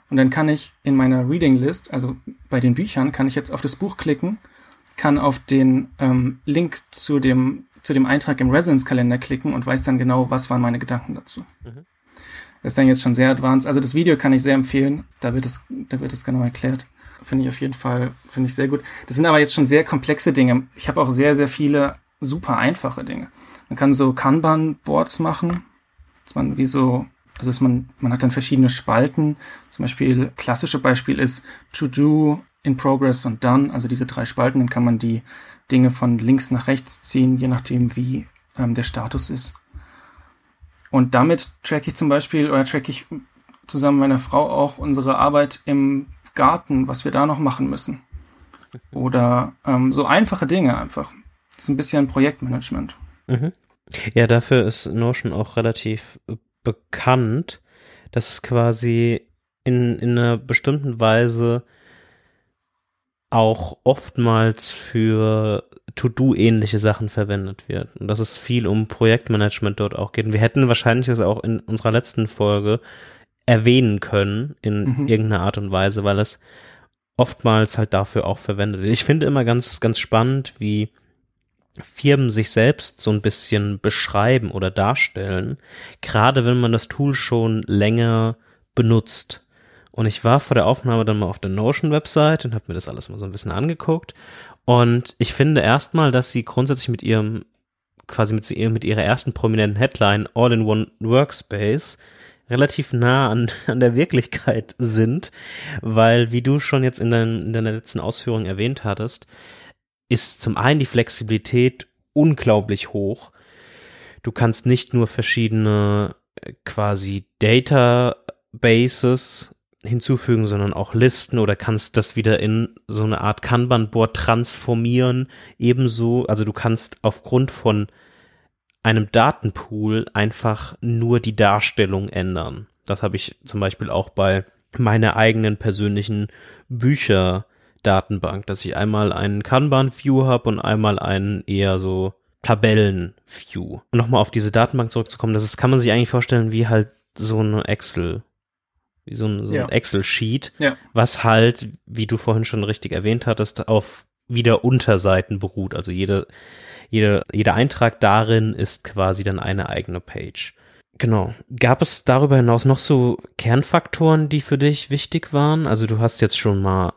Und dann kann ich in meiner Reading List, also bei den Büchern, kann ich jetzt auf das Buch klicken, kann auf den ähm, Link zu dem, zu dem Eintrag im Resonance-Kalender klicken und weiß dann genau, was waren meine Gedanken dazu. Mhm ist dann jetzt schon sehr advanced. Also das Video kann ich sehr empfehlen. Da wird es, da wird es genau erklärt. Finde ich auf jeden Fall, finde ich sehr gut. Das sind aber jetzt schon sehr komplexe Dinge. Ich habe auch sehr, sehr viele super einfache Dinge. Man kann so Kanban-Boards machen, dass man wie so, also dass man, man hat dann verschiedene Spalten. Zum Beispiel, klassische Beispiel ist To Do, In Progress und Done. Also diese drei Spalten, dann kann man die Dinge von links nach rechts ziehen, je nachdem, wie ähm, der Status ist. Und damit track ich zum Beispiel oder track ich zusammen mit meiner Frau auch unsere Arbeit im Garten, was wir da noch machen müssen. Oder ähm, so einfache Dinge einfach. Das ist ein bisschen Projektmanagement. Mhm. Ja, dafür ist Notion auch relativ bekannt, dass es quasi in, in einer bestimmten Weise auch oftmals für To-Do-ähnliche Sachen verwendet wird. Und dass es viel um Projektmanagement dort auch geht. Und wir hätten wahrscheinlich das auch in unserer letzten Folge erwähnen können in mhm. irgendeiner Art und Weise, weil es oftmals halt dafür auch verwendet wird. Ich finde immer ganz, ganz spannend, wie Firmen sich selbst so ein bisschen beschreiben oder darstellen, gerade wenn man das Tool schon länger benutzt. Und ich war vor der Aufnahme dann mal auf der Notion-Website und habe mir das alles mal so ein bisschen angeguckt. Und ich finde erstmal, dass sie grundsätzlich mit ihrem, quasi mit, mit ihrer ersten prominenten Headline All-in-One Workspace relativ nah an, an der Wirklichkeit sind, weil, wie du schon jetzt in, dein, in deiner letzten Ausführung erwähnt hattest, ist zum einen die Flexibilität unglaublich hoch. Du kannst nicht nur verschiedene äh, quasi Databases hinzufügen, sondern auch Listen oder kannst das wieder in so eine Art Kanban-Board transformieren. Ebenso, also du kannst aufgrund von einem Datenpool einfach nur die Darstellung ändern. Das habe ich zum Beispiel auch bei meiner eigenen persönlichen Bücher-Datenbank, dass ich einmal einen Kanban-View habe und einmal einen eher so Tabellen-View. Und nochmal auf diese Datenbank zurückzukommen, das ist, kann man sich eigentlich vorstellen wie halt so eine Excel, wie so ein, so ja. ein Excel-Sheet, ja. was halt, wie du vorhin schon richtig erwähnt hattest, auf wieder Unterseiten beruht. Also jede jede, jeder Eintrag darin ist quasi dann eine eigene Page. Genau. Gab es darüber hinaus noch so Kernfaktoren, die für dich wichtig waren? Also du hast jetzt schon mal,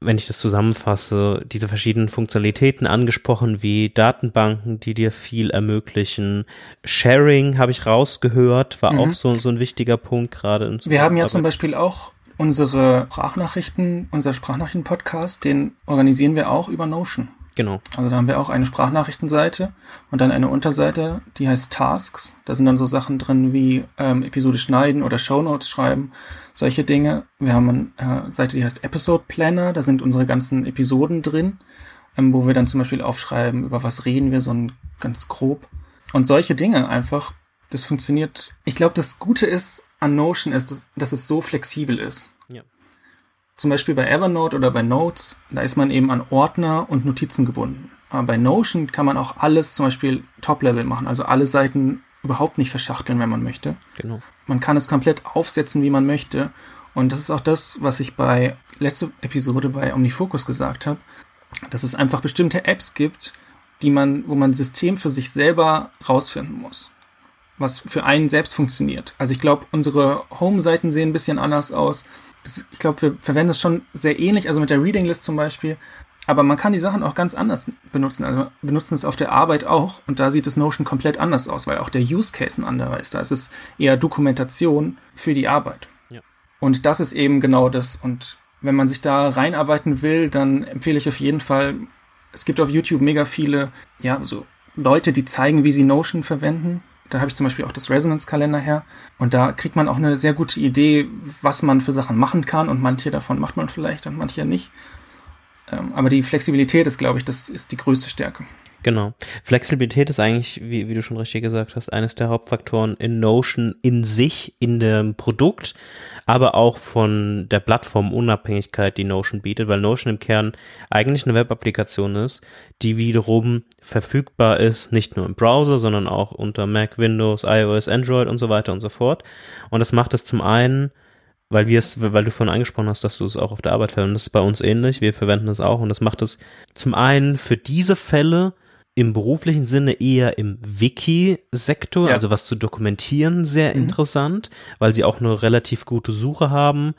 wenn ich das zusammenfasse, diese verschiedenen Funktionalitäten angesprochen, wie Datenbanken, die dir viel ermöglichen. Sharing habe ich rausgehört, war mhm. auch so, so ein wichtiger Punkt gerade. Wir haben ja zum Beispiel auch unsere Sprachnachrichten, unser Sprachnachrichten-Podcast, den organisieren wir auch über Notion. Genau. Also da haben wir auch eine Sprachnachrichtenseite und dann eine Unterseite, die heißt Tasks. Da sind dann so Sachen drin wie ähm, Episode schneiden oder Shownotes schreiben, solche Dinge. Wir haben eine äh, Seite, die heißt Episode Planner. Da sind unsere ganzen Episoden drin, ähm, wo wir dann zum Beispiel aufschreiben, über was reden wir, so ein ganz grob. Und solche Dinge einfach, das funktioniert. Ich glaube, das Gute ist an Notion ist, dass, dass es so flexibel ist zum Beispiel bei Evernote oder bei Notes, da ist man eben an Ordner und Notizen gebunden. Aber bei Notion kann man auch alles zum Beispiel Top-Level machen, also alle Seiten überhaupt nicht verschachteln, wenn man möchte. Genau. Man kann es komplett aufsetzen, wie man möchte. Und das ist auch das, was ich bei letzter Episode bei OmniFocus gesagt habe, dass es einfach bestimmte Apps gibt, die man, wo man System für sich selber rausfinden muss, was für einen selbst funktioniert. Also ich glaube, unsere Home-Seiten sehen ein bisschen anders aus ich glaube, wir verwenden es schon sehr ähnlich, also mit der Reading List zum Beispiel. Aber man kann die Sachen auch ganz anders benutzen. Also benutzen es auf der Arbeit auch. Und da sieht das Notion komplett anders aus, weil auch der Use Case ein anderer ist. Da ist es eher Dokumentation für die Arbeit. Ja. Und das ist eben genau das. Und wenn man sich da reinarbeiten will, dann empfehle ich auf jeden Fall, es gibt auf YouTube mega viele, ja, so Leute, die zeigen, wie sie Notion verwenden. Da habe ich zum Beispiel auch das Resonance-Kalender her. Und da kriegt man auch eine sehr gute Idee, was man für Sachen machen kann. Und manche davon macht man vielleicht und manche nicht. Ähm, aber die Flexibilität ist, glaube ich, das ist die größte Stärke. Genau. Flexibilität ist eigentlich, wie, wie du schon richtig gesagt hast, eines der Hauptfaktoren in Notion in sich, in dem Produkt, aber auch von der Plattformunabhängigkeit, die Notion bietet, weil Notion im Kern eigentlich eine Web-Applikation ist, die wiederum verfügbar ist, nicht nur im Browser, sondern auch unter Mac, Windows, iOS, Android und so weiter und so fort. Und das macht es zum einen weil wir es, weil du vorhin angesprochen hast, dass du es auch auf der Arbeit verwendest, das ist bei uns ähnlich, wir verwenden es auch und das macht es zum einen für diese Fälle im beruflichen Sinne eher im Wiki-Sektor, ja. also was zu dokumentieren, sehr mhm. interessant, weil sie auch eine relativ gute Suche haben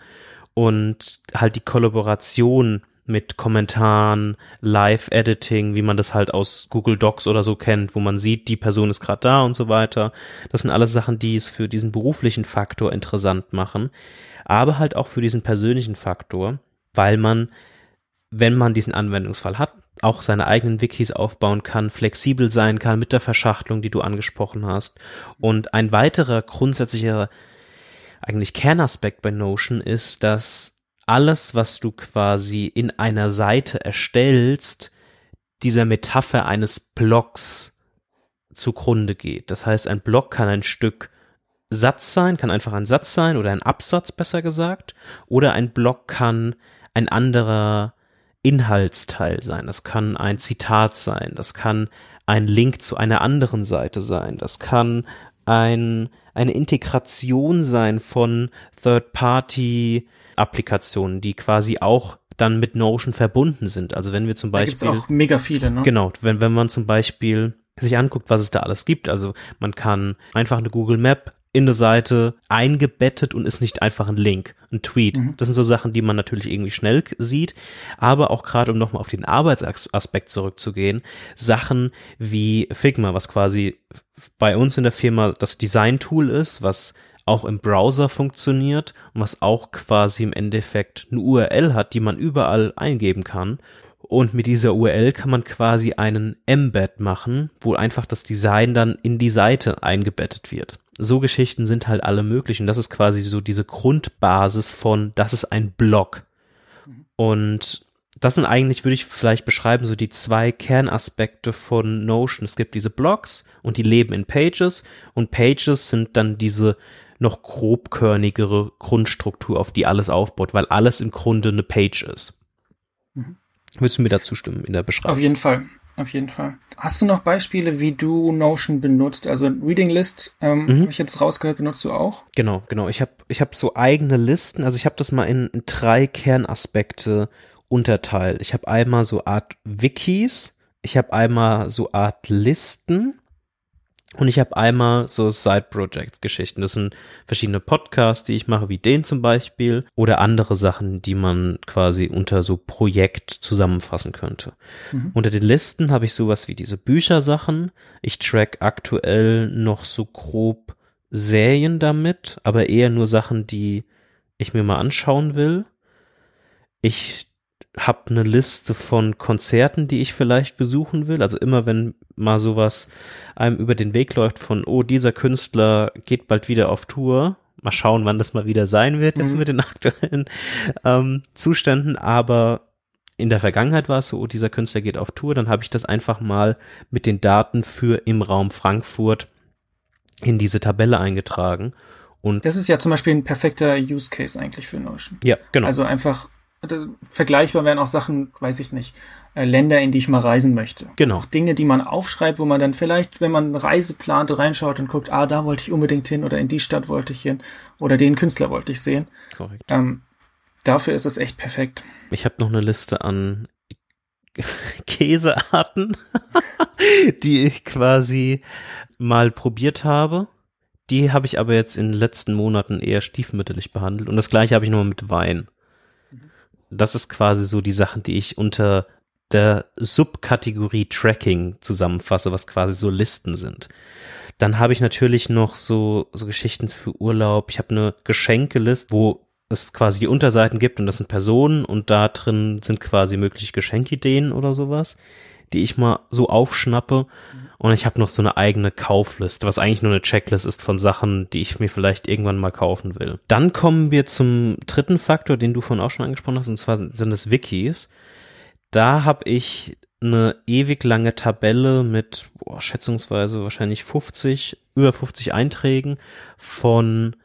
und halt die Kollaboration mit Kommentaren, Live-Editing, wie man das halt aus Google Docs oder so kennt, wo man sieht, die Person ist gerade da und so weiter. Das sind alles Sachen, die es für diesen beruflichen Faktor interessant machen, aber halt auch für diesen persönlichen Faktor, weil man, wenn man diesen Anwendungsfall hat, auch seine eigenen Wikis aufbauen kann, flexibel sein kann mit der Verschachtelung, die du angesprochen hast. Und ein weiterer grundsätzlicher eigentlich Kernaspekt bei Notion ist, dass alles, was du quasi in einer Seite erstellst, dieser Metapher eines Blocks zugrunde geht. Das heißt, ein Block kann ein Stück Satz sein, kann einfach ein Satz sein oder ein Absatz besser gesagt, oder ein Block kann ein anderer Inhaltsteil sein, das kann ein Zitat sein, das kann ein Link zu einer anderen Seite sein, das kann ein, eine Integration sein von Third-Party-Applikationen, die quasi auch dann mit Notion verbunden sind. Also wenn wir zum Beispiel. Da gibt's auch mega viele, ne? Genau, wenn, wenn man zum Beispiel sich anguckt, was es da alles gibt. Also man kann einfach eine Google Map in eine Seite eingebettet und ist nicht einfach ein Link, ein Tweet. Mhm. Das sind so Sachen, die man natürlich irgendwie schnell sieht, aber auch gerade, um nochmal auf den Arbeitsaspekt zurückzugehen, Sachen wie Figma, was quasi bei uns in der Firma das Design-Tool ist, was auch im Browser funktioniert und was auch quasi im Endeffekt eine URL hat, die man überall eingeben kann. Und mit dieser URL kann man quasi einen Embed machen, wo einfach das Design dann in die Seite eingebettet wird. So Geschichten sind halt alle möglich und das ist quasi so diese Grundbasis von, das ist ein Blog. Und das sind eigentlich, würde ich vielleicht beschreiben, so die zwei Kernaspekte von Notion. Es gibt diese Blogs und die leben in Pages und Pages sind dann diese noch grobkörnigere Grundstruktur, auf die alles aufbaut, weil alles im Grunde eine Page ist. Mhm. Würdest du mir dazu stimmen in der Beschreibung? Auf jeden Fall. Auf jeden Fall. Hast du noch Beispiele, wie du Notion benutzt? Also Reading List, ähm, mhm. habe ich jetzt rausgehört, benutzt du auch? Genau, genau. Ich habe ich hab so eigene Listen. Also ich habe das mal in, in drei Kernaspekte unterteilt. Ich habe einmal so Art Wikis, ich habe einmal so Art Listen und ich habe einmal so Side-Project-Geschichten. Das sind verschiedene Podcasts, die ich mache, wie den zum Beispiel, oder andere Sachen, die man quasi unter so Projekt zusammenfassen könnte. Mhm. Unter den Listen habe ich sowas wie diese Büchersachen. Ich track aktuell noch so grob Serien damit, aber eher nur Sachen, die ich mir mal anschauen will. Ich habe eine Liste von Konzerten, die ich vielleicht besuchen will. Also immer wenn mal sowas einem über den Weg läuft von, oh, dieser Künstler geht bald wieder auf Tour. Mal schauen, wann das mal wieder sein wird, jetzt mhm. mit den aktuellen ähm, Zuständen. Aber in der Vergangenheit war es so, oh, dieser Künstler geht auf Tour. Dann habe ich das einfach mal mit den Daten für im Raum Frankfurt in diese Tabelle eingetragen. Und das ist ja zum Beispiel ein perfekter Use Case eigentlich für Notion. Ja, genau. Also einfach vergleichbar wären auch Sachen, weiß ich nicht, äh, Länder, in die ich mal reisen möchte. Genau. Auch Dinge, die man aufschreibt, wo man dann vielleicht, wenn man eine Reise plant, reinschaut und guckt, ah, da wollte ich unbedingt hin oder in die Stadt wollte ich hin oder den Künstler wollte ich sehen. Korrekt. Ähm, dafür ist es echt perfekt. Ich habe noch eine Liste an Käsearten, die ich quasi mal probiert habe. Die habe ich aber jetzt in den letzten Monaten eher stiefmütterlich behandelt. Und das gleiche habe ich nur mit Wein das ist quasi so die Sachen, die ich unter der Subkategorie Tracking zusammenfasse, was quasi so Listen sind. Dann habe ich natürlich noch so, so Geschichten für Urlaub. Ich habe eine Geschenkelist, wo es quasi die Unterseiten gibt und das sind Personen und da drin sind quasi mögliche Geschenkideen oder sowas, die ich mal so aufschnappe. Mhm. Und ich habe noch so eine eigene Kaufliste, was eigentlich nur eine Checklist ist von Sachen, die ich mir vielleicht irgendwann mal kaufen will. Dann kommen wir zum dritten Faktor, den du vorhin auch schon angesprochen hast, und zwar sind es Wikis. Da habe ich eine ewig lange Tabelle mit boah, schätzungsweise wahrscheinlich 50, über 50 Einträgen von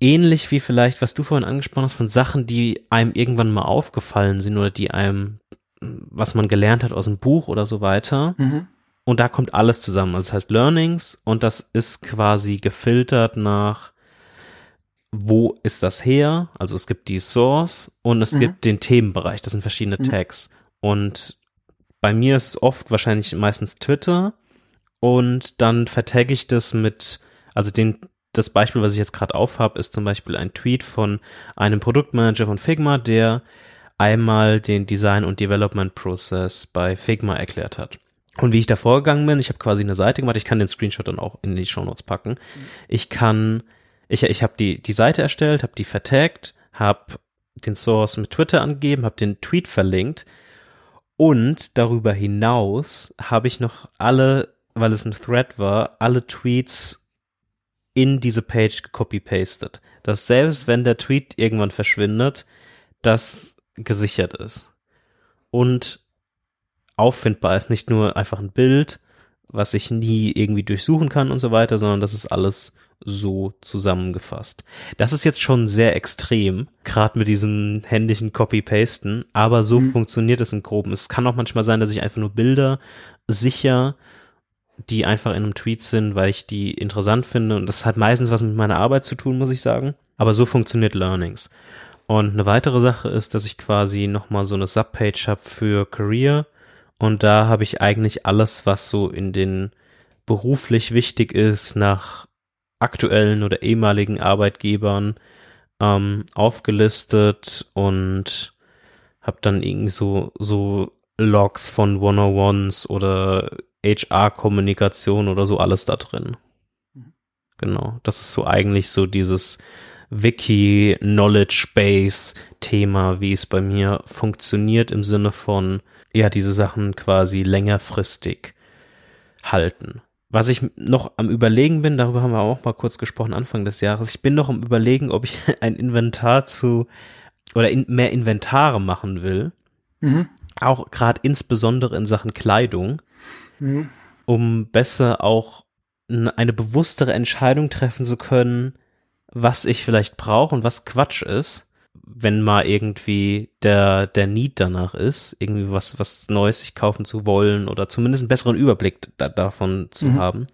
ähnlich wie vielleicht, was du vorhin angesprochen hast, von Sachen, die einem irgendwann mal aufgefallen sind oder die einem was man gelernt hat aus dem Buch oder so weiter. Mhm. Und da kommt alles zusammen. Also das heißt Learnings und das ist quasi gefiltert nach, wo ist das her? Also es gibt die Source und es mhm. gibt den Themenbereich. Das sind verschiedene mhm. Tags. Und bei mir ist es oft wahrscheinlich meistens Twitter und dann vertagge ich das mit, also den, das Beispiel, was ich jetzt gerade aufhab, ist zum Beispiel ein Tweet von einem Produktmanager von Figma, der einmal den Design- und Development-Prozess bei Figma erklärt hat. Und wie ich da vorgegangen bin, ich habe quasi eine Seite gemacht, ich kann den Screenshot dann auch in die Show Notes packen. Ich kann, ich, ich habe die, die Seite erstellt, habe die vertagt, habe den Source mit Twitter angegeben, habe den Tweet verlinkt und darüber hinaus habe ich noch alle, weil es ein Thread war, alle Tweets in diese Page copy-pasted. Dass selbst wenn der Tweet irgendwann verschwindet, dass gesichert ist und auffindbar ist. Nicht nur einfach ein Bild, was ich nie irgendwie durchsuchen kann und so weiter, sondern das ist alles so zusammengefasst. Das ist jetzt schon sehr extrem, gerade mit diesem händischen Copy-Pasten, aber so mhm. funktioniert es im Groben. Es kann auch manchmal sein, dass ich einfach nur Bilder sicher, die einfach in einem Tweet sind, weil ich die interessant finde und das hat meistens was mit meiner Arbeit zu tun, muss ich sagen. Aber so funktioniert Learnings. Und eine weitere Sache ist, dass ich quasi nochmal so eine Subpage habe für Career. Und da habe ich eigentlich alles, was so in den beruflich wichtig ist, nach aktuellen oder ehemaligen Arbeitgebern ähm, aufgelistet und habe dann irgendwie so, so Logs von 101s oder HR-Kommunikation oder so alles da drin. genau. Das ist so eigentlich so dieses Wiki Knowledge Base Thema, wie es bei mir funktioniert im Sinne von, ja, diese Sachen quasi längerfristig halten. Was ich noch am Überlegen bin, darüber haben wir auch mal kurz gesprochen Anfang des Jahres. Ich bin noch am Überlegen, ob ich ein Inventar zu oder in, mehr Inventare machen will. Mhm. Auch gerade insbesondere in Sachen Kleidung, mhm. um besser auch eine bewusstere Entscheidung treffen zu können, was ich vielleicht brauche und was Quatsch ist wenn mal irgendwie der, der Need danach ist, irgendwie was, was Neues sich kaufen zu wollen oder zumindest einen besseren Überblick da, davon zu mhm. haben.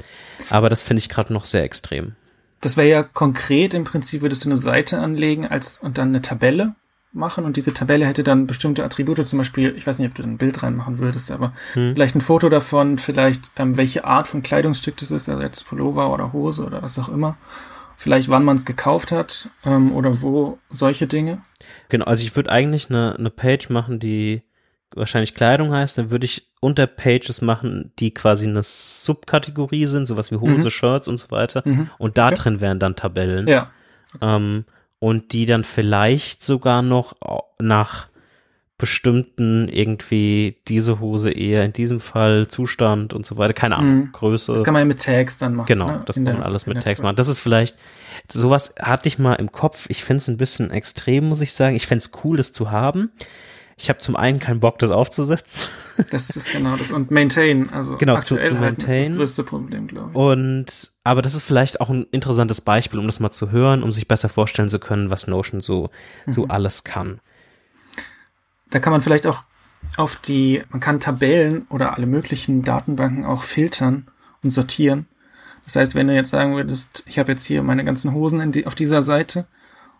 Aber das finde ich gerade noch sehr extrem. Das wäre ja konkret im Prinzip, würdest du eine Seite anlegen als und dann eine Tabelle machen und diese Tabelle hätte dann bestimmte Attribute, zum Beispiel, ich weiß nicht, ob du ein Bild reinmachen würdest, aber hm. vielleicht ein Foto davon, vielleicht ähm, welche Art von Kleidungsstück das ist, also jetzt Pullover oder Hose oder was auch immer vielleicht wann man es gekauft hat ähm, oder wo solche Dinge. Genau, also ich würde eigentlich eine, eine Page machen, die wahrscheinlich Kleidung heißt, dann würde ich unter Pages machen, die quasi eine Subkategorie sind, sowas wie Hose, mhm. Shirts und so weiter. Mhm. Und da okay. drin wären dann Tabellen. Ja. Ähm, und die dann vielleicht sogar noch nach bestimmten irgendwie diese Hose eher in diesem Fall Zustand und so weiter, keine Ahnung, mhm. Größe. Das kann man ja mit Tags dann machen. Genau, ne? das kann man alles mit Tags machen. Das ist vielleicht, sowas hatte ich mal im Kopf. Ich finde es ein bisschen extrem, muss ich sagen. Ich fände es cool, das zu haben. Ich habe zum einen keinen Bock, das aufzusetzen. Das ist genau das. Und maintain, also genau, zu, zu maintain. Halt ist das größte Problem, glaube ich. Und aber das ist vielleicht auch ein interessantes Beispiel, um das mal zu hören, um sich besser vorstellen zu können, was Notion so, so mhm. alles kann da kann man vielleicht auch auf die, man kann Tabellen oder alle möglichen Datenbanken auch filtern und sortieren. Das heißt, wenn du jetzt sagen würdest, ich habe jetzt hier meine ganzen Hosen die, auf dieser Seite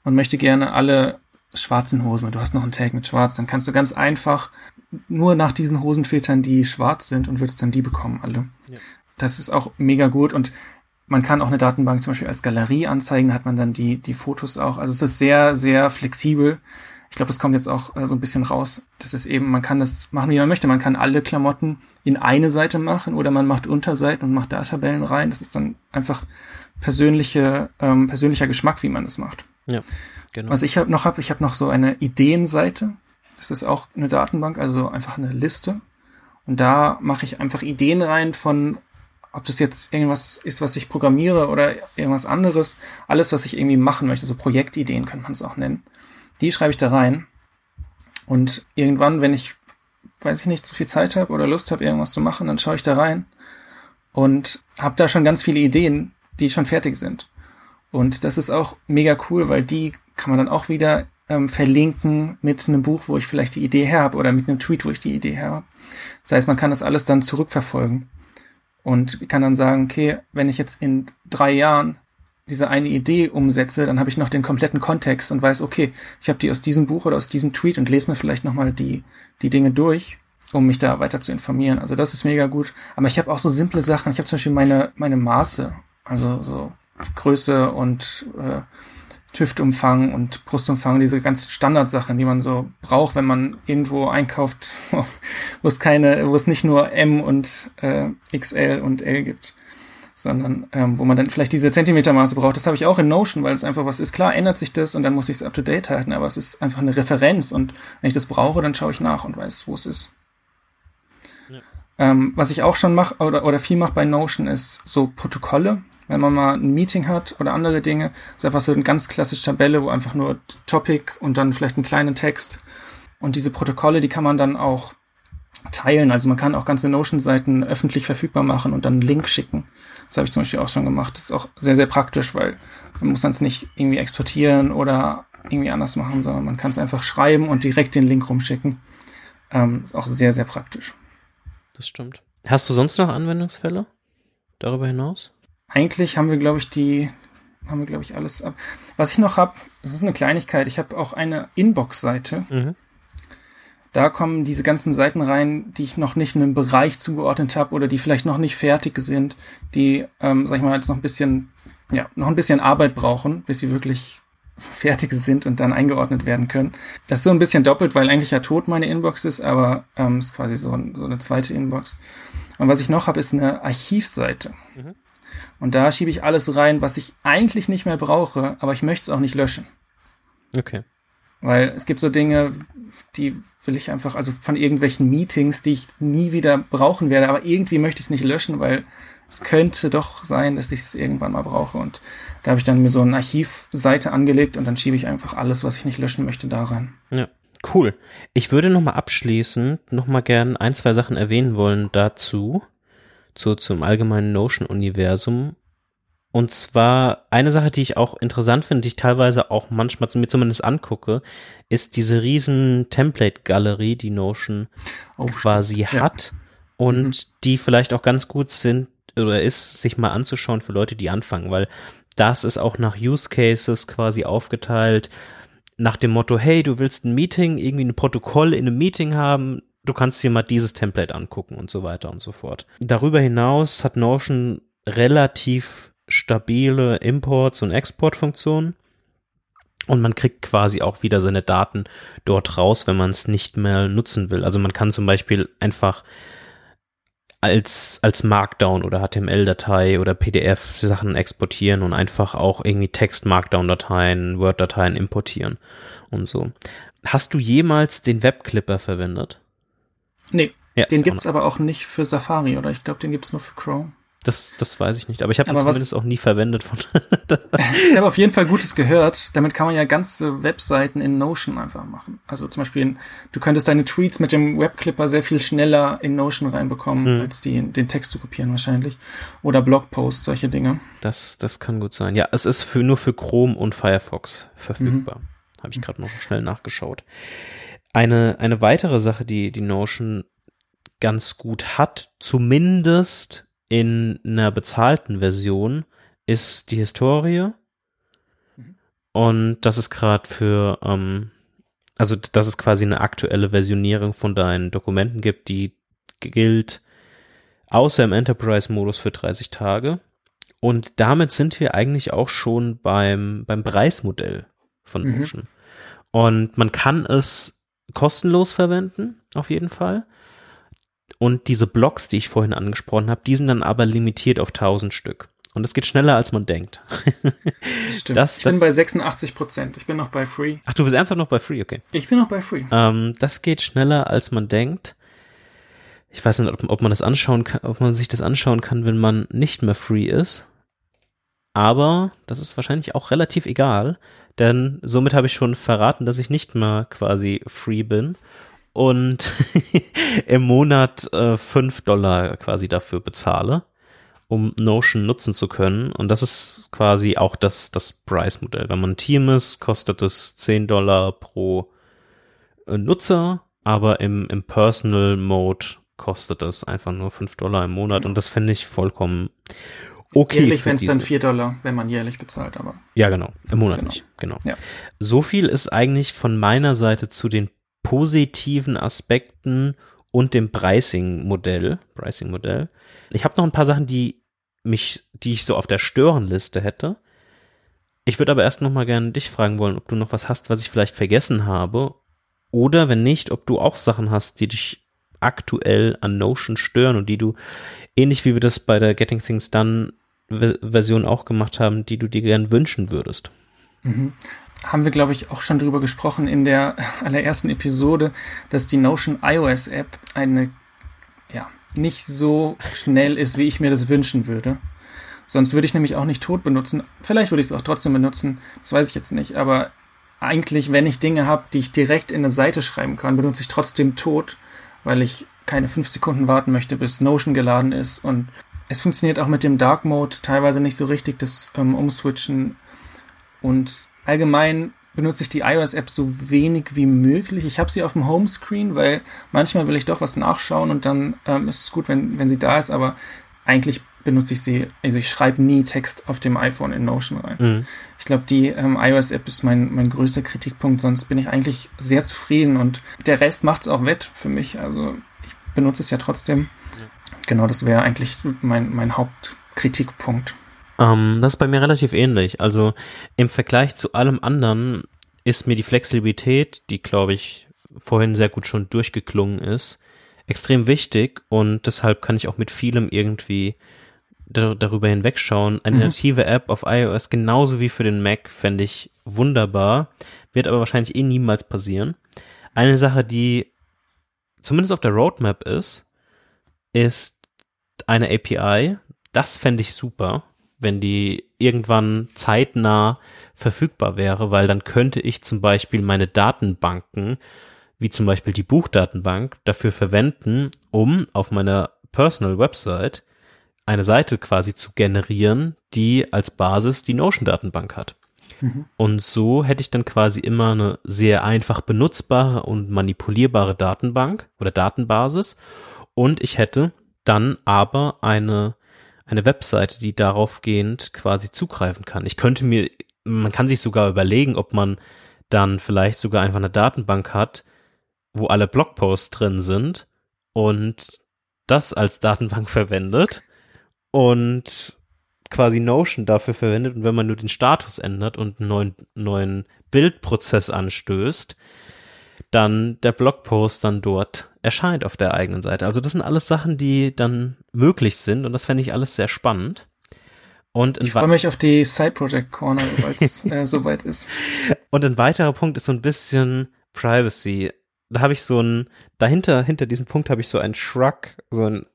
und möchte gerne alle schwarzen Hosen und du hast noch einen Tag mit schwarz, dann kannst du ganz einfach nur nach diesen Hosen filtern, die schwarz sind und würdest dann die bekommen, alle. Ja. Das ist auch mega gut und man kann auch eine Datenbank zum Beispiel als Galerie anzeigen, da hat man dann die, die Fotos auch. Also es ist sehr, sehr flexibel ich glaube, das kommt jetzt auch äh, so ein bisschen raus. Das ist eben, man kann das machen, wie man möchte. Man kann alle Klamotten in eine Seite machen oder man macht Unterseiten und macht da Tabellen rein. Das ist dann einfach persönliche, ähm, persönlicher Geschmack, wie man das macht. Ja, genau. Was ich hab noch habe, ich habe noch so eine Ideenseite. Das ist auch eine Datenbank, also einfach eine Liste. Und da mache ich einfach Ideen rein von, ob das jetzt irgendwas ist, was ich programmiere oder irgendwas anderes. Alles, was ich irgendwie machen möchte. So Projektideen könnte man es auch nennen die schreibe ich da rein. Und irgendwann, wenn ich, weiß ich nicht, zu viel Zeit habe oder Lust habe, irgendwas zu machen, dann schaue ich da rein und habe da schon ganz viele Ideen, die schon fertig sind. Und das ist auch mega cool, weil die kann man dann auch wieder ähm, verlinken mit einem Buch, wo ich vielleicht die Idee her habe oder mit einem Tweet, wo ich die Idee her habe. Das heißt, man kann das alles dann zurückverfolgen und kann dann sagen, okay, wenn ich jetzt in drei Jahren diese eine Idee umsetze, dann habe ich noch den kompletten Kontext und weiß, okay, ich habe die aus diesem Buch oder aus diesem Tweet und lese mir vielleicht nochmal die, die Dinge durch, um mich da weiter zu informieren. Also das ist mega gut. Aber ich habe auch so simple Sachen. Ich habe zum Beispiel meine, meine Maße, also so Größe und äh, Hüftumfang und Brustumfang, diese ganzen Standardsachen, die man so braucht, wenn man irgendwo einkauft, wo es keine, wo es nicht nur M und äh, XL und L gibt sondern ähm, wo man dann vielleicht diese Zentimetermaße braucht. Das habe ich auch in Notion, weil es einfach was ist. Klar ändert sich das und dann muss ich es up to date halten, aber es ist einfach eine Referenz und wenn ich das brauche, dann schaue ich nach und weiß, wo es ist. Ja. Ähm, was ich auch schon mache oder, oder viel mache bei Notion ist so Protokolle. Wenn man mal ein Meeting hat oder andere Dinge, ist einfach so eine ganz klassische Tabelle, wo einfach nur Topic und dann vielleicht einen kleinen Text. Und diese Protokolle, die kann man dann auch teilen. Also man kann auch ganze Notion-Seiten öffentlich verfügbar machen und dann einen Link schicken. Das habe ich zum Beispiel auch schon gemacht. Das ist auch sehr, sehr praktisch, weil man muss dann es nicht irgendwie exportieren oder irgendwie anders machen, sondern man kann es einfach schreiben und direkt den Link rumschicken. Ähm, ist auch sehr, sehr praktisch. Das stimmt. Hast du sonst noch Anwendungsfälle darüber hinaus? Eigentlich haben wir, glaube ich, die, haben wir, glaube ich, alles ab. Was ich noch habe, das ist eine Kleinigkeit. Ich habe auch eine Inbox-Seite. Mhm da kommen diese ganzen Seiten rein, die ich noch nicht in einem Bereich zugeordnet habe oder die vielleicht noch nicht fertig sind, die, ähm, sag ich mal, jetzt noch ein bisschen, ja, noch ein bisschen Arbeit brauchen, bis sie wirklich fertig sind und dann eingeordnet werden können. Das ist so ein bisschen doppelt, weil eigentlich ja tot meine Inbox ist, aber ähm, ist quasi so, so eine zweite Inbox. Und was ich noch habe, ist eine Archivseite. Mhm. Und da schiebe ich alles rein, was ich eigentlich nicht mehr brauche, aber ich möchte es auch nicht löschen. Okay. Weil es gibt so Dinge, die will ich einfach, also von irgendwelchen Meetings, die ich nie wieder brauchen werde, aber irgendwie möchte ich es nicht löschen, weil es könnte doch sein, dass ich es irgendwann mal brauche. Und da habe ich dann mir so eine Archivseite angelegt und dann schiebe ich einfach alles, was ich nicht löschen möchte, da rein. Ja. Cool. Ich würde nochmal abschließend nochmal gern ein, zwei Sachen erwähnen wollen dazu, zu, zum allgemeinen Notion-Universum. Und zwar eine Sache, die ich auch interessant finde, die ich teilweise auch manchmal mir zumindest angucke, ist diese riesen Template-Galerie, die Notion oh, quasi ja. hat und mhm. die vielleicht auch ganz gut sind oder ist, sich mal anzuschauen für Leute, die anfangen, weil das ist auch nach Use Cases quasi aufgeteilt, nach dem Motto, hey, du willst ein Meeting, irgendwie ein Protokoll in einem Meeting haben, du kannst dir mal dieses Template angucken und so weiter und so fort. Darüber hinaus hat Notion relativ stabile Imports- und Exportfunktionen. Und man kriegt quasi auch wieder seine Daten dort raus, wenn man es nicht mehr nutzen will. Also man kann zum Beispiel einfach als, als Markdown oder HTML-Datei oder PDF-Sachen exportieren und einfach auch irgendwie Text-Markdown-Dateien, Word-Dateien importieren und so. Hast du jemals den Webclipper verwendet? Nee, ja, den gibt's aber auch nicht für Safari, oder? Ich glaube, den gibt's nur für Chrome. Das, das weiß ich nicht, aber ich habe ihn zumindest auch nie verwendet. Von ich habe auf jeden Fall Gutes gehört. Damit kann man ja ganze Webseiten in Notion einfach machen. Also zum Beispiel, du könntest deine Tweets mit dem Webclipper sehr viel schneller in Notion reinbekommen, hm. als die, den Text zu kopieren wahrscheinlich. Oder Blogposts, solche Dinge. Das, das kann gut sein. Ja, es ist für, nur für Chrome und Firefox verfügbar. Mhm. Habe ich gerade noch schnell nachgeschaut. Eine, eine weitere Sache, die die Notion ganz gut hat, zumindest in einer bezahlten Version ist die Historie. Mhm. Und das ist gerade für, ähm, also dass es quasi eine aktuelle Versionierung von deinen Dokumenten gibt, die gilt außer im Enterprise-Modus für 30 Tage. Und damit sind wir eigentlich auch schon beim, beim Preismodell von. Notion. Mhm. Und man kann es kostenlos verwenden, auf jeden Fall. Und diese Blocks, die ich vorhin angesprochen habe, die sind dann aber limitiert auf 1000 Stück. Und das geht schneller, als man denkt. Stimmt. Das, ich bin bei 86 Prozent. Ich bin noch bei Free. Ach, du bist ernsthaft noch bei Free, okay. Ich bin noch bei Free. Ähm, das geht schneller, als man denkt. Ich weiß nicht, ob, ob man das anschauen kann, ob man sich das anschauen kann, wenn man nicht mehr Free ist. Aber das ist wahrscheinlich auch relativ egal, denn somit habe ich schon verraten, dass ich nicht mehr quasi Free bin und im Monat äh, 5 Dollar quasi dafür bezahle, um Notion nutzen zu können. Und das ist quasi auch das, das Price-Modell. Wenn man ein Team ist, kostet es 10 Dollar pro äh, Nutzer, aber im, im Personal Mode kostet es einfach nur 5 Dollar im Monat. Und das finde ich vollkommen okay. Jährlich wenn es dann 4 Dollar, wenn man jährlich bezahlt, aber. Ja, genau. Im Monat genau. nicht. Genau. Ja. So viel ist eigentlich von meiner Seite zu den positiven Aspekten und dem Pricing-Modell. Pricing-Modell. Ich habe noch ein paar Sachen, die mich, die ich so auf der Störenliste hätte. Ich würde aber erst noch mal gerne dich fragen wollen, ob du noch was hast, was ich vielleicht vergessen habe. Oder wenn nicht, ob du auch Sachen hast, die dich aktuell an Notion stören und die du, ähnlich wie wir das bei der Getting Things Done Version auch gemacht haben, die du dir gern wünschen würdest. Mhm haben wir, glaube ich, auch schon drüber gesprochen in der allerersten Episode, dass die Notion iOS App eine, ja, nicht so schnell ist, wie ich mir das wünschen würde. Sonst würde ich nämlich auch nicht tot benutzen. Vielleicht würde ich es auch trotzdem benutzen. Das weiß ich jetzt nicht. Aber eigentlich, wenn ich Dinge habe, die ich direkt in eine Seite schreiben kann, benutze ich trotzdem tot, weil ich keine fünf Sekunden warten möchte, bis Notion geladen ist. Und es funktioniert auch mit dem Dark Mode teilweise nicht so richtig, das ähm, Umswitchen. Und allgemein benutze ich die iOS-App so wenig wie möglich. Ich habe sie auf dem Homescreen, weil manchmal will ich doch was nachschauen und dann ähm, ist es gut, wenn, wenn sie da ist, aber eigentlich benutze ich sie, also ich schreibe nie Text auf dem iPhone in Notion rein. Mhm. Ich glaube, die ähm, iOS-App ist mein, mein größter Kritikpunkt, sonst bin ich eigentlich sehr zufrieden und der Rest macht es auch wett für mich. Also ich benutze es ja trotzdem. Ja. Genau, das wäre eigentlich mein, mein Hauptkritikpunkt. Ähm, das ist bei mir relativ ähnlich. Also im Vergleich zu allem anderen ist mir die Flexibilität, die glaube ich vorhin sehr gut schon durchgeklungen ist, extrem wichtig und deshalb kann ich auch mit vielem irgendwie darüber hinwegschauen. Eine mhm. native App auf iOS genauso wie für den Mac fände ich wunderbar, wird aber wahrscheinlich eh niemals passieren. Eine Sache, die zumindest auf der Roadmap ist, ist eine API. Das fände ich super, wenn die irgendwann zeitnah verfügbar wäre, weil dann könnte ich zum Beispiel meine Datenbanken, wie zum Beispiel die Buchdatenbank, dafür verwenden, um auf meiner Personal Website eine Seite quasi zu generieren, die als Basis die Notion-Datenbank hat. Mhm. Und so hätte ich dann quasi immer eine sehr einfach benutzbare und manipulierbare Datenbank oder Datenbasis. Und ich hätte dann aber eine, eine Webseite, die darauf gehend quasi zugreifen kann. Ich könnte mir, man kann sich sogar überlegen, ob man dann vielleicht sogar einfach eine Datenbank hat, wo alle Blogposts drin sind und das als Datenbank verwendet und quasi Notion dafür verwendet und wenn man nur den Status ändert und einen neuen, neuen Bildprozess anstößt, dann der Blogpost dann dort erscheint auf der eigenen Seite. Also das sind alles Sachen, die dann möglich sind und das fände ich alles sehr spannend. Und ich freue mich auf die Side Project Corner, weil es äh, soweit ist. Und ein weiterer Punkt ist so ein bisschen Privacy. Da habe ich so ein, dahinter, hinter diesem Punkt habe ich so ein Shrug, so ein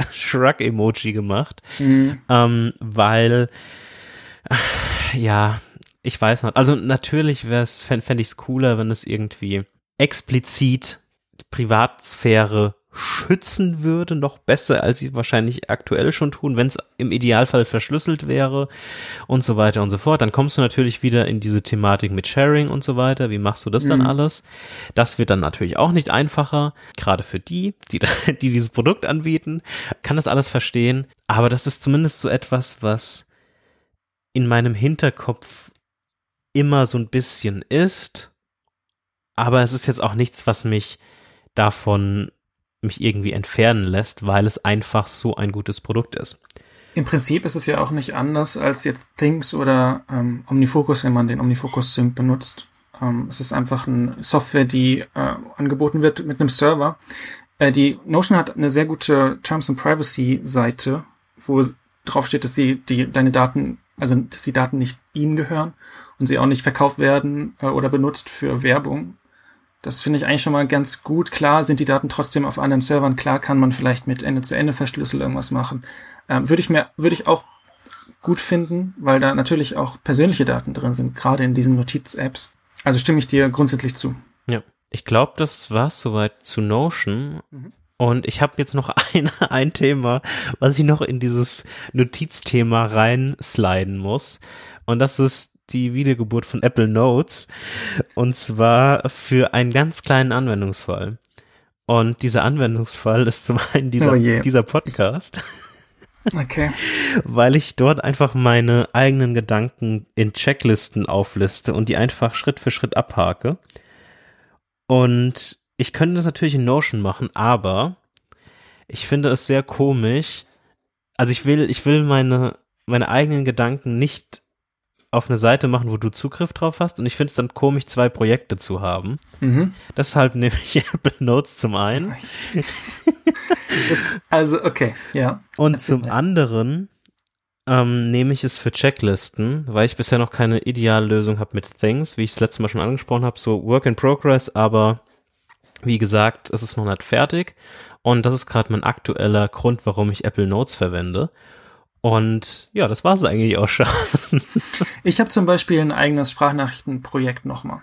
Shrug-Emoji gemacht, mhm. ähm, weil, ja, ich weiß nicht. Also natürlich wäre es, fände ich es cooler, wenn es irgendwie explizit Privatsphäre schützen würde, noch besser, als sie wahrscheinlich aktuell schon tun, wenn es im Idealfall verschlüsselt wäre und so weiter und so fort. Dann kommst du natürlich wieder in diese Thematik mit Sharing und so weiter. Wie machst du das mhm. dann alles? Das wird dann natürlich auch nicht einfacher, gerade für die, die, die dieses Produkt anbieten, kann das alles verstehen. Aber das ist zumindest so etwas, was in meinem Hinterkopf immer so ein bisschen ist. Aber es ist jetzt auch nichts, was mich davon mich irgendwie entfernen lässt, weil es einfach so ein gutes Produkt ist. Im Prinzip ist es ja auch nicht anders als jetzt Things oder ähm, Omnifocus, wenn man den Omnifocus Sync benutzt. Ähm, es ist einfach eine Software, die äh, angeboten wird mit einem Server. Äh, die Notion hat eine sehr gute Terms and Privacy Seite, wo drauf steht, dass sie die deine Daten, also dass die Daten nicht ihnen gehören und sie auch nicht verkauft werden äh, oder benutzt für Werbung. Das finde ich eigentlich schon mal ganz gut. Klar sind die Daten trotzdem auf anderen Servern. Klar kann man vielleicht mit Ende-zu-Ende-Verschlüssel irgendwas machen. Ähm, würde ich mir, würde ich auch gut finden, weil da natürlich auch persönliche Daten drin sind, gerade in diesen Notiz-Apps. Also stimme ich dir grundsätzlich zu. Ja, ich glaube, das war's soweit zu Notion. Mhm. Und ich habe jetzt noch ein, ein Thema, was ich noch in dieses Notizthema reinsliden muss. Und das ist die Wiedergeburt von Apple Notes. Und zwar für einen ganz kleinen Anwendungsfall. Und dieser Anwendungsfall ist zum einen dieser, oh dieser Podcast. Okay. Weil ich dort einfach meine eigenen Gedanken in Checklisten aufliste und die einfach Schritt für Schritt abhake. Und ich könnte das natürlich in Notion machen, aber ich finde es sehr komisch. Also ich will, ich will meine, meine eigenen Gedanken nicht auf eine Seite machen, wo du Zugriff drauf hast. Und ich finde es dann komisch, zwei Projekte zu haben. Mhm. Deshalb nehme ich Apple Notes zum einen. das, also, okay, ja. Und zum ja. anderen ähm, nehme ich es für Checklisten, weil ich bisher noch keine ideale Lösung habe mit Things, wie ich es letztes Mal schon angesprochen habe. So Work in Progress, aber wie gesagt, es ist noch nicht fertig. Und das ist gerade mein aktueller Grund, warum ich Apple Notes verwende. Und ja, das war es eigentlich auch schon. ich habe zum Beispiel ein eigenes Sprachnachrichtenprojekt nochmal.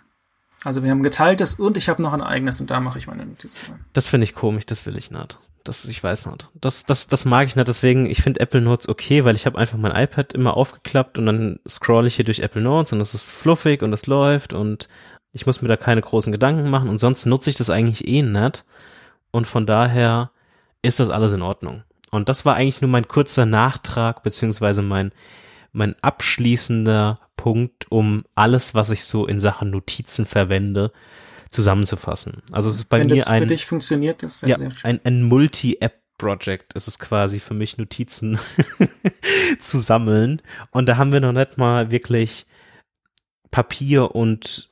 Also wir haben geteiltes und ich habe noch ein eigenes und da mache ich meine Notizen rein. Das finde ich komisch, das will ich nicht. Das, ich weiß nicht. Das, das, das mag ich nicht. Deswegen, ich finde Apple Notes okay, weil ich habe einfach mein iPad immer aufgeklappt und dann scroll ich hier durch Apple Notes und es ist fluffig und es läuft und ich muss mir da keine großen Gedanken machen und sonst nutze ich das eigentlich eh nicht. Und von daher ist das alles in Ordnung. Und das war eigentlich nur mein kurzer Nachtrag, beziehungsweise mein, mein abschließender Punkt, um alles, was ich so in Sachen Notizen verwende, zusammenzufassen. Also es ist bei Wenn mir ein. Für dich funktioniert das ja, ein, ein Multi-App Project. Es ist quasi für mich Notizen zu sammeln. Und da haben wir noch nicht mal wirklich Papier und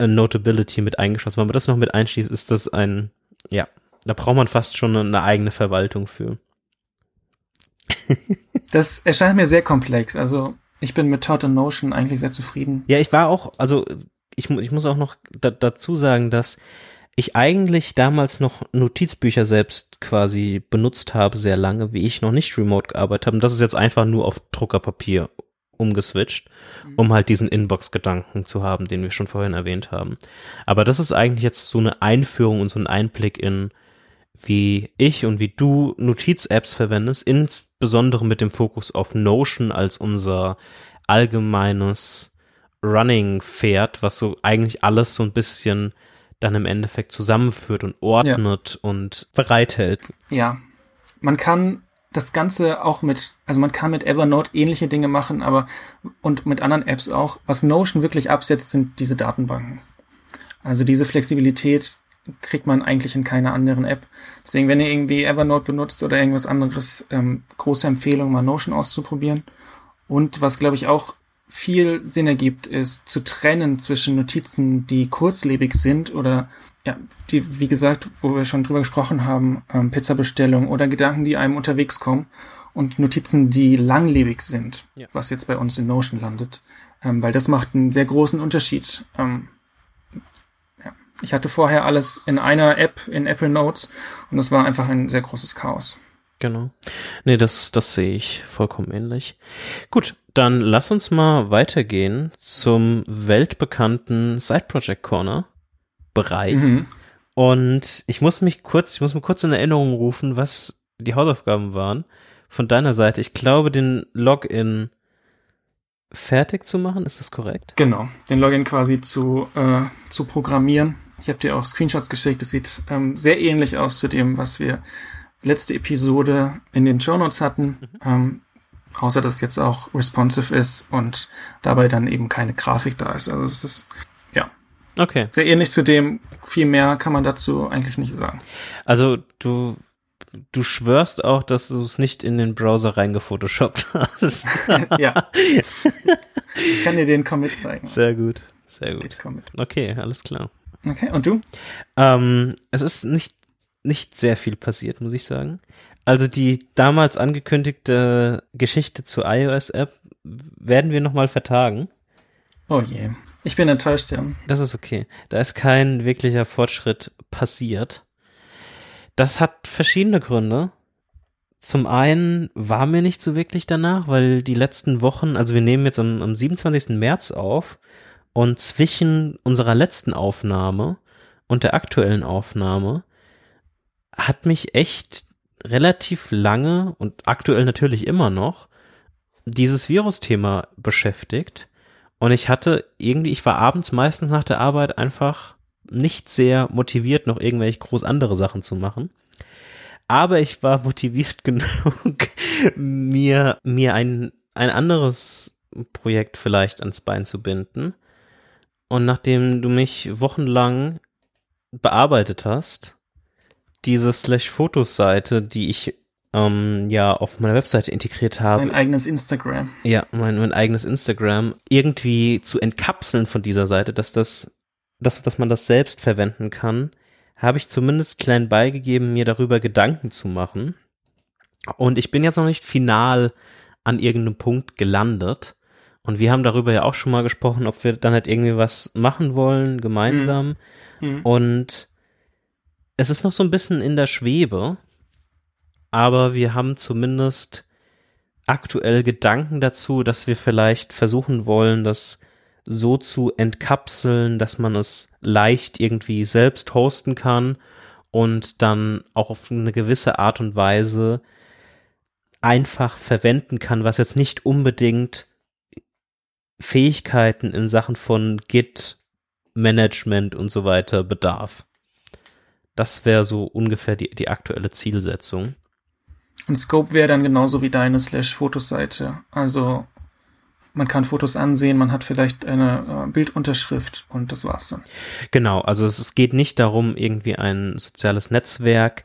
Notability mit eingeschlossen. Wenn man das noch mit einschließt, ist das ein, ja, da braucht man fast schon eine eigene Verwaltung für. das erscheint mir sehr komplex. Also ich bin mit Todd und Notion eigentlich sehr zufrieden. Ja, ich war auch, also ich, ich muss auch noch da, dazu sagen, dass ich eigentlich damals noch Notizbücher selbst quasi benutzt habe, sehr lange, wie ich noch nicht remote gearbeitet habe. Und das ist jetzt einfach nur auf Druckerpapier umgeswitcht, mhm. um halt diesen Inbox-Gedanken zu haben, den wir schon vorhin erwähnt haben. Aber das ist eigentlich jetzt so eine Einführung und so ein Einblick in, wie ich und wie du Notiz-Apps verwendest, insbesondere mit dem Fokus auf Notion als unser allgemeines Running-Pferd, was so eigentlich alles so ein bisschen dann im Endeffekt zusammenführt und ordnet ja. und bereithält. Ja, man kann das Ganze auch mit, also man kann mit Evernote ähnliche Dinge machen, aber und mit anderen Apps auch. Was Notion wirklich absetzt, sind diese Datenbanken. Also diese Flexibilität kriegt man eigentlich in keiner anderen App. Deswegen, wenn ihr irgendwie Evernote benutzt oder irgendwas anderes, ähm, große Empfehlung, mal Notion auszuprobieren. Und was, glaube ich, auch viel Sinn ergibt, ist zu trennen zwischen Notizen, die kurzlebig sind oder ja, die, wie gesagt, wo wir schon drüber gesprochen haben, ähm, Pizzabestellung oder Gedanken, die einem unterwegs kommen und Notizen, die langlebig sind, ja. was jetzt bei uns in Notion landet, ähm, weil das macht einen sehr großen Unterschied. Ähm. Ich hatte vorher alles in einer App, in Apple Notes und das war einfach ein sehr großes Chaos. Genau. Nee, das, das sehe ich vollkommen ähnlich. Gut, dann lass uns mal weitergehen zum weltbekannten Side Project Corner Bereich. Mhm. Und ich muss mich kurz, ich muss mir kurz in Erinnerung rufen, was die Hausaufgaben waren von deiner Seite. Ich glaube, den Login fertig zu machen, ist das korrekt? Genau, den Login quasi zu, äh, zu programmieren. Ich habe dir auch Screenshots geschickt. Es sieht ähm, sehr ähnlich aus zu dem, was wir letzte Episode in den Show Notes hatten. Mhm. Ähm, außer dass jetzt auch responsive ist und dabei dann eben keine Grafik da ist. Also es ist ja okay. sehr ähnlich zu dem. Viel mehr kann man dazu eigentlich nicht sagen. Also du du schwörst auch, dass du es nicht in den Browser reingefotoshoppt hast. ja. Ich kann dir den Commit zeigen. Sehr gut, sehr gut. Okay, alles klar. Okay, und du? Ähm, es ist nicht nicht sehr viel passiert, muss ich sagen. Also die damals angekündigte Geschichte zur iOS-App werden wir nochmal vertagen. Oh je. Ich bin enttäuscht, ja. Das ist okay. Da ist kein wirklicher Fortschritt passiert. Das hat verschiedene Gründe. Zum einen war mir nicht so wirklich danach, weil die letzten Wochen, also wir nehmen jetzt am, am 27. März auf und zwischen unserer letzten Aufnahme und der aktuellen Aufnahme hat mich echt relativ lange und aktuell natürlich immer noch dieses Virusthema beschäftigt. Und ich hatte irgendwie, ich war abends meistens nach der Arbeit einfach nicht sehr motiviert, noch irgendwelche groß andere Sachen zu machen. Aber ich war motiviert genug, mir, mir ein, ein anderes Projekt vielleicht ans Bein zu binden. Und nachdem du mich wochenlang bearbeitet hast, diese Slash-Fotos-Seite, die ich ähm, ja auf meiner Webseite integriert habe. Mein eigenes Instagram. Ja, mein, mein eigenes Instagram irgendwie zu entkapseln von dieser Seite, dass das, dass, dass man das selbst verwenden kann, habe ich zumindest klein beigegeben, mir darüber Gedanken zu machen. Und ich bin jetzt noch nicht final an irgendeinem Punkt gelandet. Und wir haben darüber ja auch schon mal gesprochen, ob wir dann halt irgendwie was machen wollen, gemeinsam. Mhm. Und es ist noch so ein bisschen in der Schwebe, aber wir haben zumindest aktuell Gedanken dazu, dass wir vielleicht versuchen wollen, das so zu entkapseln, dass man es leicht irgendwie selbst hosten kann und dann auch auf eine gewisse Art und Weise einfach verwenden kann, was jetzt nicht unbedingt Fähigkeiten in Sachen von Git Management und so weiter bedarf. Das wäre so ungefähr die, die aktuelle Zielsetzung. Und Scope wäre dann genauso wie deine Slash-Fotos-Seite. Also man kann Fotos ansehen, man hat vielleicht eine äh, Bildunterschrift und das war's dann. Genau, also es, es geht nicht darum, irgendwie ein soziales Netzwerk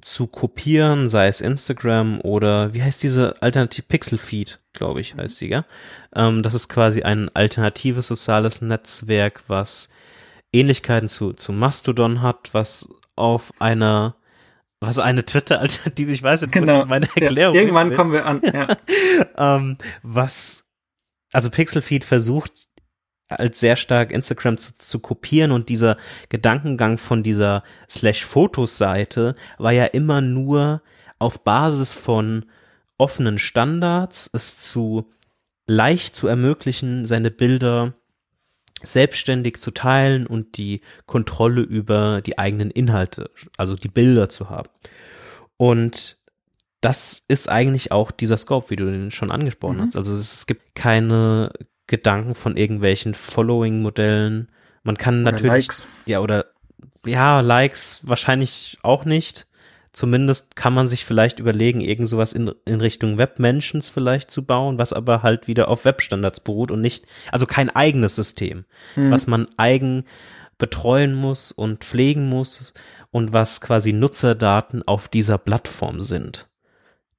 zu kopieren, sei es Instagram oder wie heißt diese Alternativ Pixel Feed, glaube ich, heißt die, ja. Ähm, das ist quasi ein alternatives soziales Netzwerk, was Ähnlichkeiten zu, zu Mastodon hat, was auf einer was eine Twitter-Alternative, ich weiß nicht, genau. meine Erklärung. Ja, irgendwann kommen wir an, ja. ähm, was, also Pixelfeed versucht als sehr stark Instagram zu, zu kopieren und dieser Gedankengang von dieser Slash-Fotos-Seite war ja immer nur auf Basis von offenen Standards, es zu leicht zu ermöglichen, seine Bilder selbstständig zu teilen und die Kontrolle über die eigenen Inhalte, also die Bilder zu haben. Und das ist eigentlich auch dieser Scope, wie du den schon angesprochen mhm. hast. Also es gibt keine Gedanken von irgendwelchen Following-Modellen. Man kann oder natürlich, Likes. ja, oder ja, Likes wahrscheinlich auch nicht. Zumindest kann man sich vielleicht überlegen, irgend sowas in, in Richtung Webmentions vielleicht zu bauen, was aber halt wieder auf Webstandards beruht und nicht, also kein eigenes System, hm. was man eigen betreuen muss und pflegen muss und was quasi Nutzerdaten auf dieser Plattform sind.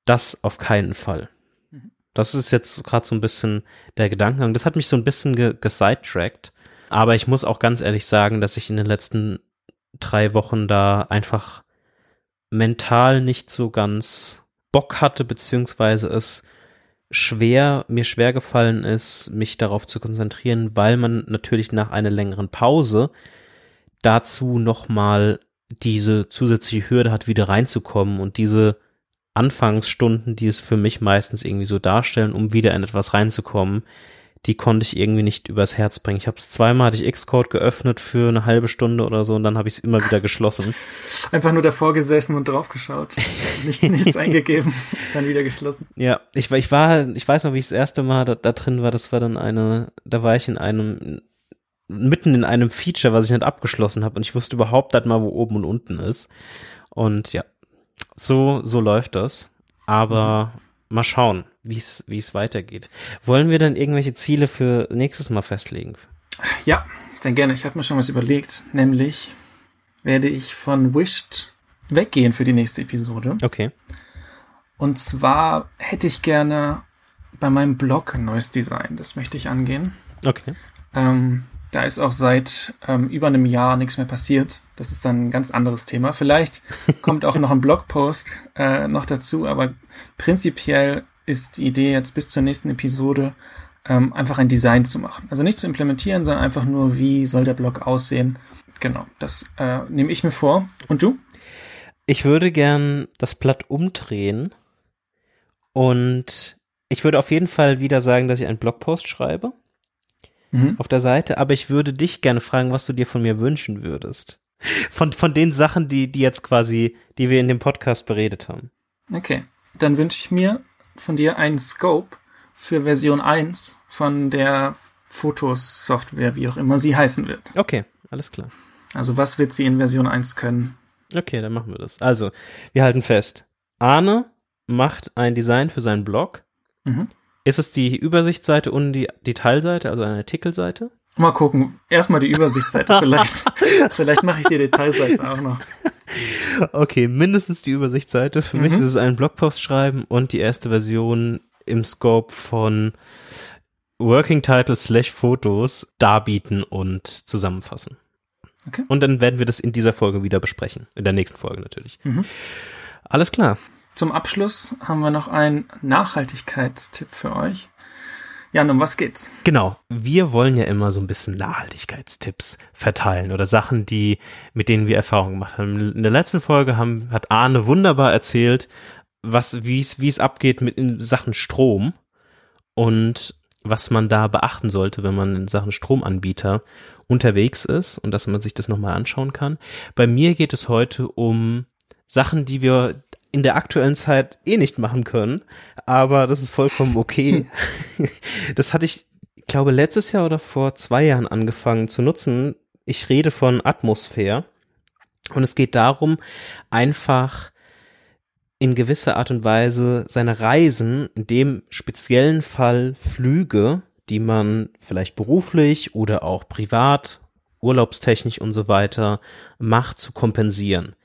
Das auf keinen Fall. Das ist jetzt gerade so ein bisschen der Gedankengang. Das hat mich so ein bisschen ge gesidetrackt. Aber ich muss auch ganz ehrlich sagen, dass ich in den letzten drei Wochen da einfach mental nicht so ganz Bock hatte, beziehungsweise es schwer, mir schwer gefallen ist, mich darauf zu konzentrieren, weil man natürlich nach einer längeren Pause dazu nochmal diese zusätzliche Hürde hat, wieder reinzukommen und diese Anfangsstunden, die es für mich meistens irgendwie so darstellen, um wieder in etwas reinzukommen, die konnte ich irgendwie nicht übers Herz bringen. Ich habe es zweimal, hatte ich Xcode geöffnet für eine halbe Stunde oder so und dann habe ich es immer wieder geschlossen. Einfach nur davor gesessen und draufgeschaut. Nicht, nichts eingegeben, dann wieder geschlossen. Ja, ich, ich war, ich weiß noch, wie ich das erste Mal da, da drin war, das war dann eine, da war ich in einem, mitten in einem Feature, was ich nicht abgeschlossen habe und ich wusste überhaupt nicht mal, wo oben und unten ist. Und ja, so, so läuft das. Aber mhm mal schauen, wie es weitergeht. Wollen wir dann irgendwelche Ziele für nächstes Mal festlegen? Ja, sehr gerne. Ich habe mir schon was überlegt. Nämlich werde ich von Wished weggehen für die nächste Episode. Okay. Und zwar hätte ich gerne bei meinem Blog ein neues Design. Das möchte ich angehen. Okay. Ähm, da ist auch seit ähm, über einem Jahr nichts mehr passiert. Das ist dann ein ganz anderes Thema. Vielleicht kommt auch noch ein Blogpost äh, noch dazu, aber prinzipiell ist die Idee jetzt bis zur nächsten Episode ähm, einfach ein Design zu machen. Also nicht zu implementieren, sondern einfach nur, wie soll der Blog aussehen. Genau, das äh, nehme ich mir vor. Und du? Ich würde gern das Blatt umdrehen und ich würde auf jeden Fall wieder sagen, dass ich einen Blogpost schreibe mhm. auf der Seite, aber ich würde dich gerne fragen, was du dir von mir wünschen würdest. Von, von den Sachen, die, die jetzt quasi, die wir in dem Podcast beredet haben. Okay. Dann wünsche ich mir von dir einen Scope für Version 1 von der Fotosoftware, wie auch immer sie heißen wird. Okay, alles klar. Also was wird sie in Version 1 können? Okay, dann machen wir das. Also, wir halten fest. Arne macht ein Design für seinen Blog. Mhm. Ist es die Übersichtsseite und die Detailseite, also eine Artikelseite? Mal gucken. Erstmal die Übersichtsseite. Vielleicht, vielleicht mache ich die Detailseite auch noch. Okay, mindestens die Übersichtsseite. Für mhm. mich ist es ein Blogpost schreiben und die erste Version im Scope von Working Title slash Fotos darbieten und zusammenfassen. Okay. Und dann werden wir das in dieser Folge wieder besprechen. In der nächsten Folge natürlich. Mhm. Alles klar. Zum Abschluss haben wir noch einen Nachhaltigkeitstipp für euch. Jan, um was geht's? Genau. Wir wollen ja immer so ein bisschen Nachhaltigkeitstipps verteilen oder Sachen, die, mit denen wir Erfahrungen gemacht haben. In der letzten Folge haben, hat Arne wunderbar erzählt, was, wie es, wie es abgeht mit in Sachen Strom und was man da beachten sollte, wenn man in Sachen Stromanbieter unterwegs ist und dass man sich das nochmal anschauen kann. Bei mir geht es heute um Sachen, die wir in der aktuellen Zeit eh nicht machen können, aber das ist vollkommen okay. das hatte ich, glaube, letztes Jahr oder vor zwei Jahren angefangen zu nutzen. Ich rede von Atmosphäre und es geht darum, einfach in gewisser Art und Weise seine Reisen, in dem speziellen Fall Flüge, die man vielleicht beruflich oder auch privat, urlaubstechnisch und so weiter macht, zu kompensieren.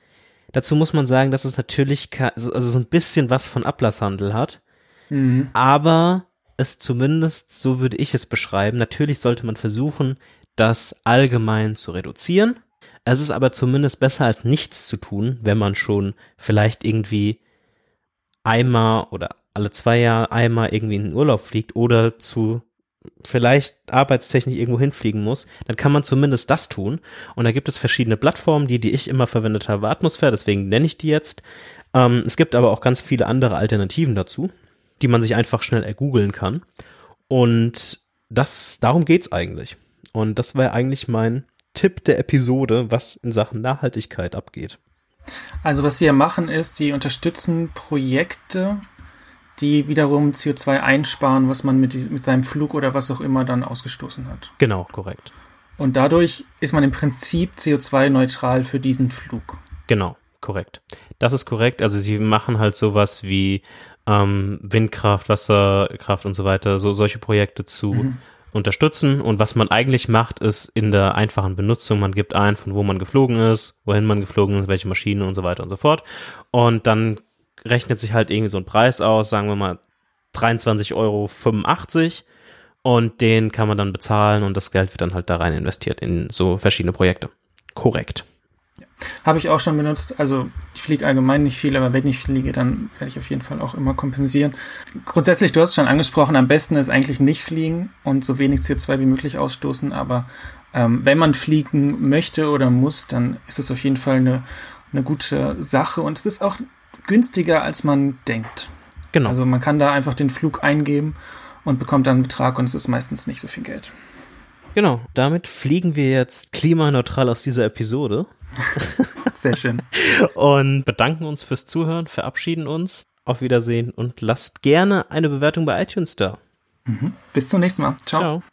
Dazu muss man sagen, dass es natürlich also so ein bisschen was von Ablasshandel hat. Mhm. Aber es zumindest, so würde ich es beschreiben, natürlich sollte man versuchen, das allgemein zu reduzieren. Es ist aber zumindest besser als nichts zu tun, wenn man schon vielleicht irgendwie einmal oder alle zwei Jahre einmal irgendwie in den Urlaub fliegt oder zu vielleicht arbeitstechnisch irgendwo hinfliegen muss, dann kann man zumindest das tun. Und da gibt es verschiedene Plattformen, die, die ich immer verwendet habe, Atmosphäre, deswegen nenne ich die jetzt. Ähm, es gibt aber auch ganz viele andere Alternativen dazu, die man sich einfach schnell ergoogeln kann. Und das, darum geht's eigentlich. Und das wäre eigentlich mein Tipp der Episode, was in Sachen Nachhaltigkeit abgeht. Also was sie ja machen ist, die unterstützen Projekte, die wiederum CO2 einsparen, was man mit, mit seinem Flug oder was auch immer dann ausgestoßen hat. Genau, korrekt. Und dadurch ist man im Prinzip CO2-neutral für diesen Flug. Genau, korrekt. Das ist korrekt. Also sie machen halt sowas wie ähm, Windkraft, Wasserkraft und so weiter, so solche Projekte zu mhm. unterstützen. Und was man eigentlich macht, ist in der einfachen Benutzung, man gibt ein, von wo man geflogen ist, wohin man geflogen ist, welche Maschine und so weiter und so fort. Und dann rechnet sich halt irgendwie so ein Preis aus, sagen wir mal 23,85 Euro und den kann man dann bezahlen und das Geld wird dann halt da rein investiert in so verschiedene Projekte. Korrekt. Ja. Habe ich auch schon benutzt. Also ich fliege allgemein nicht viel, aber wenn ich fliege, dann werde ich auf jeden Fall auch immer kompensieren. Grundsätzlich, du hast es schon angesprochen, am besten ist eigentlich nicht fliegen und so wenig CO2 wie möglich ausstoßen. Aber ähm, wenn man fliegen möchte oder muss, dann ist es auf jeden Fall eine, eine gute Sache. Und es ist auch günstiger, als man denkt. Genau. Also man kann da einfach den Flug eingeben und bekommt dann einen Betrag und es ist meistens nicht so viel Geld. Genau, damit fliegen wir jetzt klimaneutral aus dieser Episode. Sehr schön. und bedanken uns fürs Zuhören, verabschieden uns. Auf Wiedersehen und lasst gerne eine Bewertung bei iTunes da. Mhm. Bis zum nächsten Mal. Ciao. Ciao.